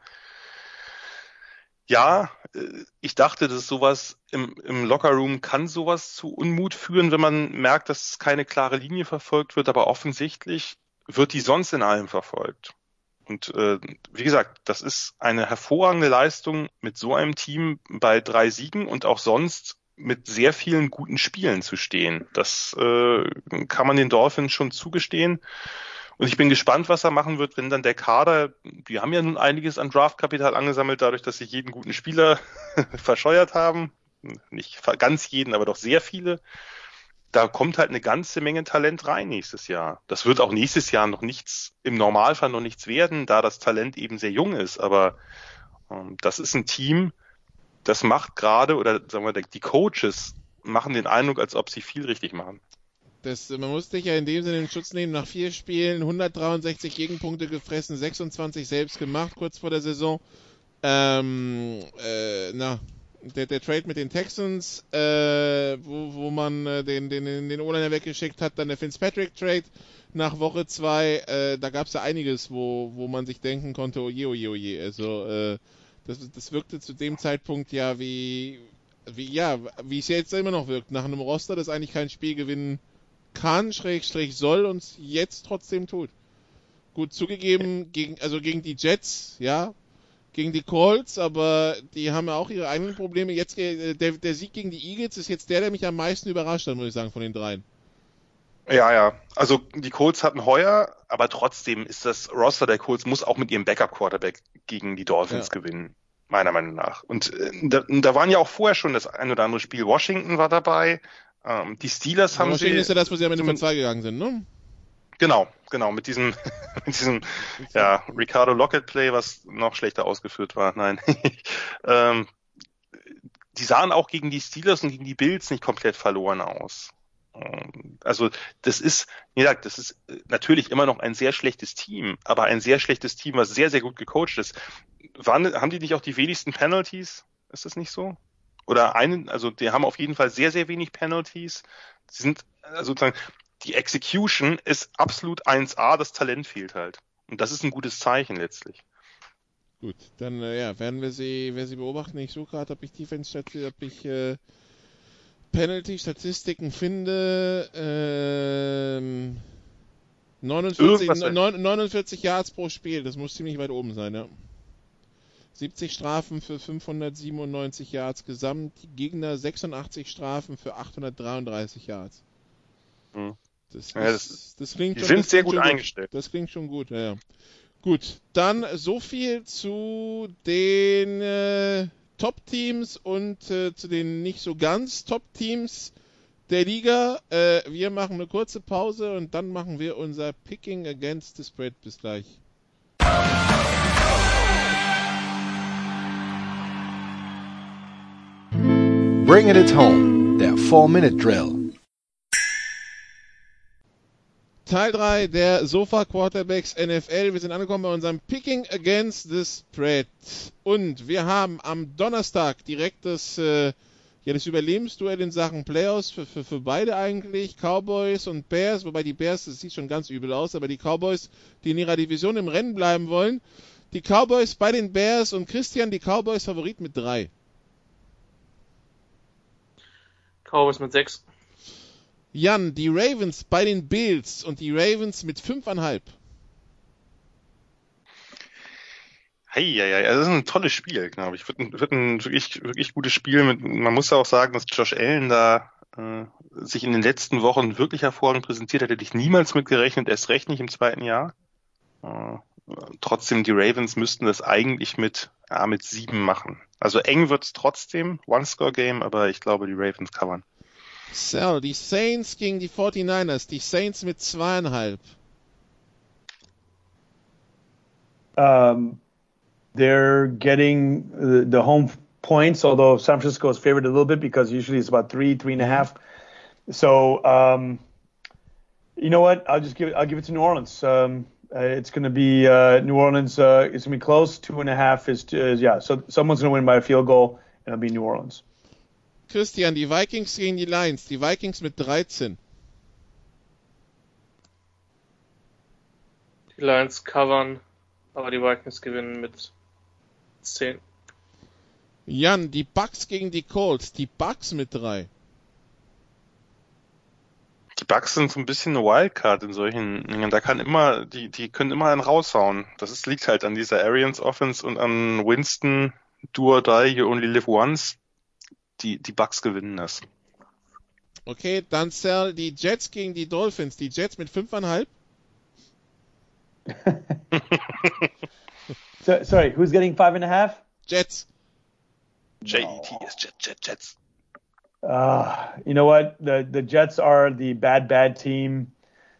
Ja, äh, ich dachte, dass sowas im, im Lockerroom kann sowas zu Unmut führen, wenn man merkt, dass keine klare Linie verfolgt wird, aber offensichtlich wird die sonst in allem verfolgt. Und äh, wie gesagt, das ist eine hervorragende Leistung mit so einem Team bei drei Siegen und auch sonst mit sehr vielen guten Spielen zu stehen. Das äh, kann man den Dolphins schon zugestehen. Und ich bin gespannt, was er machen wird, wenn dann der Kader, die haben ja nun einiges an Draftkapital angesammelt, dadurch, dass sie jeden guten Spieler verscheuert haben. Nicht ganz jeden, aber doch sehr viele. Da kommt halt eine ganze Menge Talent rein nächstes Jahr. Das wird auch nächstes Jahr noch nichts, im Normalfall noch nichts werden, da das Talent eben sehr jung ist. Aber ähm, das ist ein Team, das macht gerade, oder sagen wir, die Coaches machen den Eindruck, als ob sie viel richtig machen. Das, man muss dich ja in dem Sinne in Schutz nehmen. Nach vier Spielen 163 Gegenpunkte gefressen, 26 selbst gemacht kurz vor der Saison. Ähm, äh, na, der, der Trade mit den Texans, äh, wo, wo man äh, den, den, den O-Liner weggeschickt hat, dann der Fitzpatrick-Trade nach Woche zwei, äh, da gab es ja einiges, wo, wo man sich denken konnte, oje, oje, oje. Also, äh, das, das wirkte zu dem Zeitpunkt ja wie, wie, ja, wie es jetzt immer noch wirkt, nach einem Roster, das eigentlich kein Spiel gewinnen kann, Schrägstrich soll und jetzt trotzdem tut. Gut zugegeben, gegen, also gegen die Jets, ja, gegen die Colts, aber die haben ja auch ihre eigenen Probleme. Jetzt äh, der, der Sieg gegen die Eagles ist jetzt der, der mich am meisten überrascht hat, muss ich sagen, von den dreien. Ja, ja. Also die Colts hatten heuer, aber trotzdem ist das Roster der Colts muss auch mit ihrem Backup-Quarterback gegen die Dolphins ja. gewinnen, meiner Meinung nach. Und äh, da, da waren ja auch vorher schon das ein oder andere Spiel. Washington war dabei, ähm, die Steelers haben sie. ist ja das, wo sie am Ende von zwei gegangen sind, ne? Genau, genau, mit diesem, mit diesem, ja, Ricardo Lockett Play, was noch schlechter ausgeführt war. Nein. ähm, die sahen auch gegen die Steelers und gegen die Bills nicht komplett verloren aus. Ähm, also das ist, wie gesagt, das ist natürlich immer noch ein sehr schlechtes Team, aber ein sehr schlechtes Team, was sehr, sehr gut gecoacht ist. Waren, haben die nicht auch die wenigsten Penalties? Ist das nicht so? Oder einen, also die haben auf jeden Fall sehr, sehr wenig Penalties. Sie sind also sozusagen, die Execution ist absolut 1A, das Talent fehlt halt. Und das ist ein gutes Zeichen letztlich. Gut, dann äh, ja, werden wir sie, wer sie beobachten. Ich suche gerade, ob ich Defense, ob ich äh, Penalty-Statistiken finde. Ähm, 49, 49 Yards pro Spiel, das muss ziemlich weit oben sein, ja. 70 Strafen für 597 Yards gesamt, Gegner 86 Strafen für 833 Yards. Hm. Das, ja, das, das, klingt die schon, sind sehr gut eingestellt. Gut. Das klingt schon gut, ja. Gut, dann so viel zu den äh, Top-Teams und äh, zu den nicht so ganz Top-Teams der Liga. Äh, wir machen eine kurze Pause und dann machen wir unser Picking Against the Spread. Bis gleich. Bring it home, der 4-Minute-Drill. Teil 3 der Sofa Quarterbacks NFL. Wir sind angekommen bei unserem Picking Against the Spread. Und wir haben am Donnerstag direkt das, äh, ja, das Überlebensduell in Sachen Playoffs für, für, für beide eigentlich. Cowboys und Bears, wobei die Bears, das sieht schon ganz übel aus, aber die Cowboys, die in ihrer Division im Rennen bleiben wollen. Die Cowboys bei den Bears und Christian, die Cowboys Favorit mit 3. Cowboys mit 6. Jan, die Ravens bei den Bills und die Ravens mit 5,5. Heieiei, also das ist ein tolles Spiel, glaube ich. Wird ein, wird ein wirklich, wirklich gutes Spiel. Mit, man muss ja auch sagen, dass Josh Allen da äh, sich in den letzten Wochen wirklich hervorragend präsentiert hat. Hätte ich niemals mit gerechnet, erst recht nicht im zweiten Jahr. Äh, trotzdem, die Ravens müssten das eigentlich mit, ja, mit sieben machen. Also eng wird's trotzdem, One-Score-Game, aber ich glaube, die Ravens covern. So, die Saints gegen die 49ers. Die Saints mit zweieinhalb. Um, they're getting the, the home points, although San Francisco is favored a little bit because usually it's about three, three and a half. So, um, you know what? I'll just give it. I'll give it to New Orleans. Um, uh, it's going to be uh, New Orleans. Uh, it's going to be close. Two and a half is, is yeah. So someone's going to win by a field goal, and it'll be New Orleans. Christian, die Vikings gegen die Lions. Die Vikings mit 13. Die Lions covern, aber die Vikings gewinnen mit 10. Jan, die Bucks gegen die Colts. Die Bucks mit 3. Die Bucks sind so ein bisschen eine Wildcard in solchen Dingen. Da kann immer, die, die können immer einen raushauen. Das ist, liegt halt an dieser Arians Offense und an Winston, do or die, you only live once die, die Bucks gewinnen das. Okay, dann Sal, die Jets gegen die Dolphins. Die Jets mit 5,5? so, sorry, who's getting five and a half? Jets. J-E-T-S, Jets, Jets, Jets. Uh, you know what? The the Jets are the bad, bad team.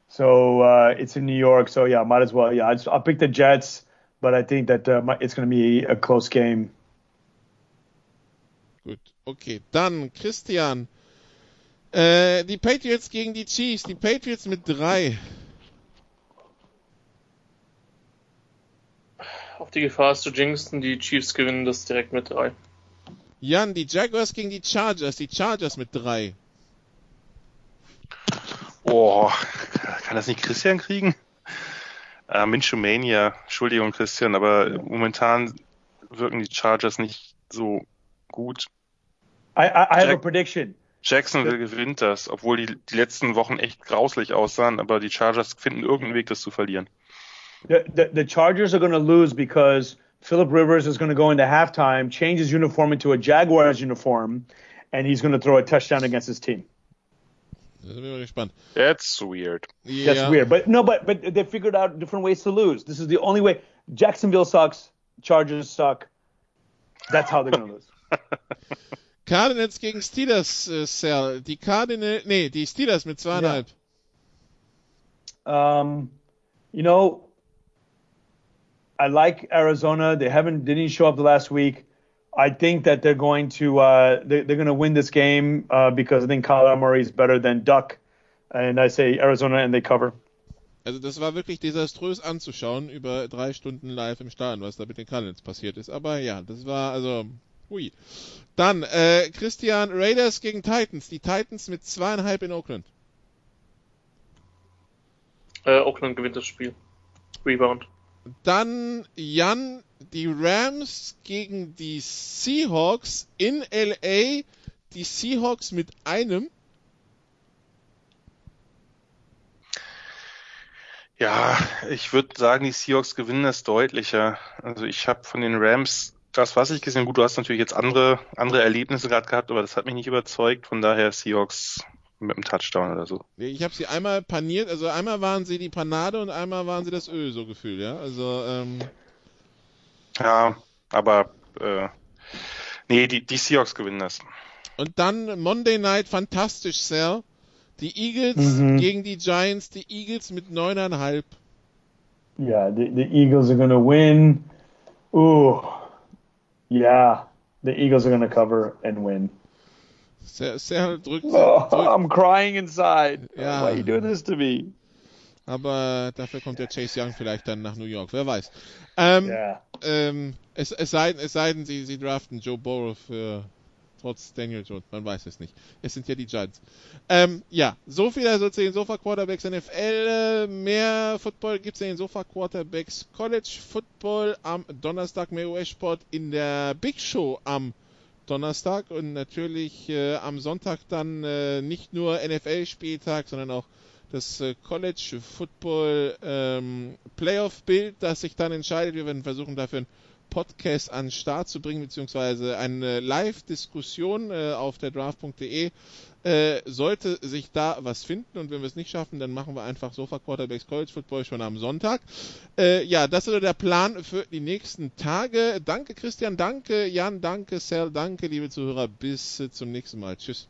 So uh, it's in New York. So yeah, might as well. Yeah, I'll, I'll pick the Jets, but I think that uh, it's going to be a close game. Gut, okay. Dann Christian. Äh, die Patriots gegen die Chiefs. Die Patriots mit drei. Auf die Gefahr ist zu jinxen, die Chiefs gewinnen das direkt mit drei. Jan, die Jaguars gegen die Chargers. Die Chargers mit drei. Oh, kann das nicht Christian kriegen? Äh, Minchumania, Entschuldigung Christian, aber momentan wirken die Chargers nicht so gut. I, I, I have a prediction. Jacksonville gewinnt das, obwohl die, die letzten Wochen echt grauslich aussahen, aber die Chargers finden irgendeinen Weg, das zu verlieren. The, the, the Chargers are going to lose because Philip Rivers is going to go into halftime, change his uniform into a Jaguars uniform, and he's going to throw a touchdown against his team. Da bin ich gespannt. That's weird. Yeah. That's weird. But no, but but they figured out different ways to lose. This is the only way. Jacksonville sucks. Chargers suck. That's how they're going to lose. Cardinals gegen Steelers, äh, Sal. Die Cardinals, nee, die Steelers mit zweieinhalb. Yeah. Um, you know, I like Arizona. They haven't didn't show up the last week. I think that they're going to uh, they, are going to win this game uh, because I think Kyler Murray is better than Duck. and I say Arizona and they cover. Also das war wirklich desaströs anzuschauen über drei Stunden live im Stadion, was da mit den Cardinals passiert ist. Aber ja, das war also hui. Dann äh, Christian Raiders gegen Titans. Die Titans mit zweieinhalb in Oakland. Äh, Oakland gewinnt das Spiel. Rebound. Dann Jan, die Rams gegen die Seahawks in LA. Die Seahawks mit einem. Ja, ich würde sagen, die Seahawks gewinnen es deutlicher. Also ich habe von den Rams das, was ich gesehen, gut, du hast natürlich jetzt andere, andere Erlebnisse gerade gehabt, aber das hat mich nicht überzeugt. Von daher Seahawks mit einem Touchdown oder so. Ich habe sie einmal paniert, also einmal waren sie die Panade und einmal waren sie das Öl, so gefühlt, ja. Also, ähm... Ja, aber äh, nee, die, die Seahawks gewinnen das. Und dann Monday Night fantastisch, Sir. Die Eagles mhm. gegen die Giants, die Eagles mit neuneinhalb. Yeah, the, the Eagles are gonna win. Ooh, yeah, the Eagles are gonna cover and win. Sehr, sehr drückt, oh. I'm crying inside. Ja. Why are you doing this to me? Aber dafür kommt der Chase Young vielleicht dann nach New York, wer weiß. Ähm, yeah. ähm, es, es, sei, es sei denn, sie, sie draften Joe Burrow für trotz Daniel Jones, man weiß es nicht. Es sind ja die Giants. Ähm, ja, so viel also zu den Sofa-Quarterbacks NFL. Mehr Football gibt es in den Sofa-Quarterbacks College Football am Donnerstag, mehr US-Sport in der Big Show am Donnerstag und natürlich äh, am Sonntag dann äh, nicht nur NFL-Spieltag, sondern auch das äh, College Football ähm, Playoff-Bild, das sich dann entscheidet. Wir werden versuchen, dafür ein Podcast an den Start zu bringen, beziehungsweise eine Live-Diskussion äh, auf der draft.de. Äh, sollte sich da was finden und wenn wir es nicht schaffen, dann machen wir einfach Sofa Quarterbacks College Football schon am Sonntag. Äh, ja, das ist der Plan für die nächsten Tage. Danke Christian, danke Jan, danke Sal, danke liebe Zuhörer. Bis äh, zum nächsten Mal. Tschüss.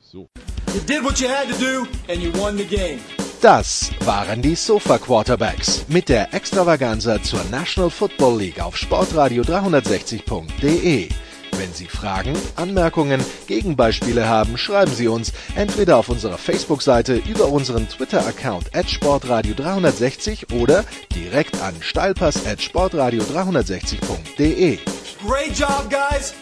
So. You did what you had to do and you won the game. Das waren die Sofa Quarterbacks mit der Extravaganza zur National Football League auf Sportradio 360.de. Wenn Sie Fragen, Anmerkungen, Gegenbeispiele haben, schreiben Sie uns entweder auf unserer Facebook-Seite über unseren Twitter-Account at Sportradio 360 oder direkt an steilpass at Sportradio 360.de. Great job, guys!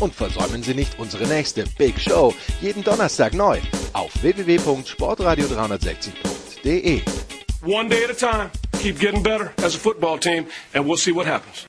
Und versäumen Sie nicht unsere nächste Big Show jeden Donnerstag neu auf www.sportradio360.de. One day at a time. Keep getting better as a football team and we'll see what happens.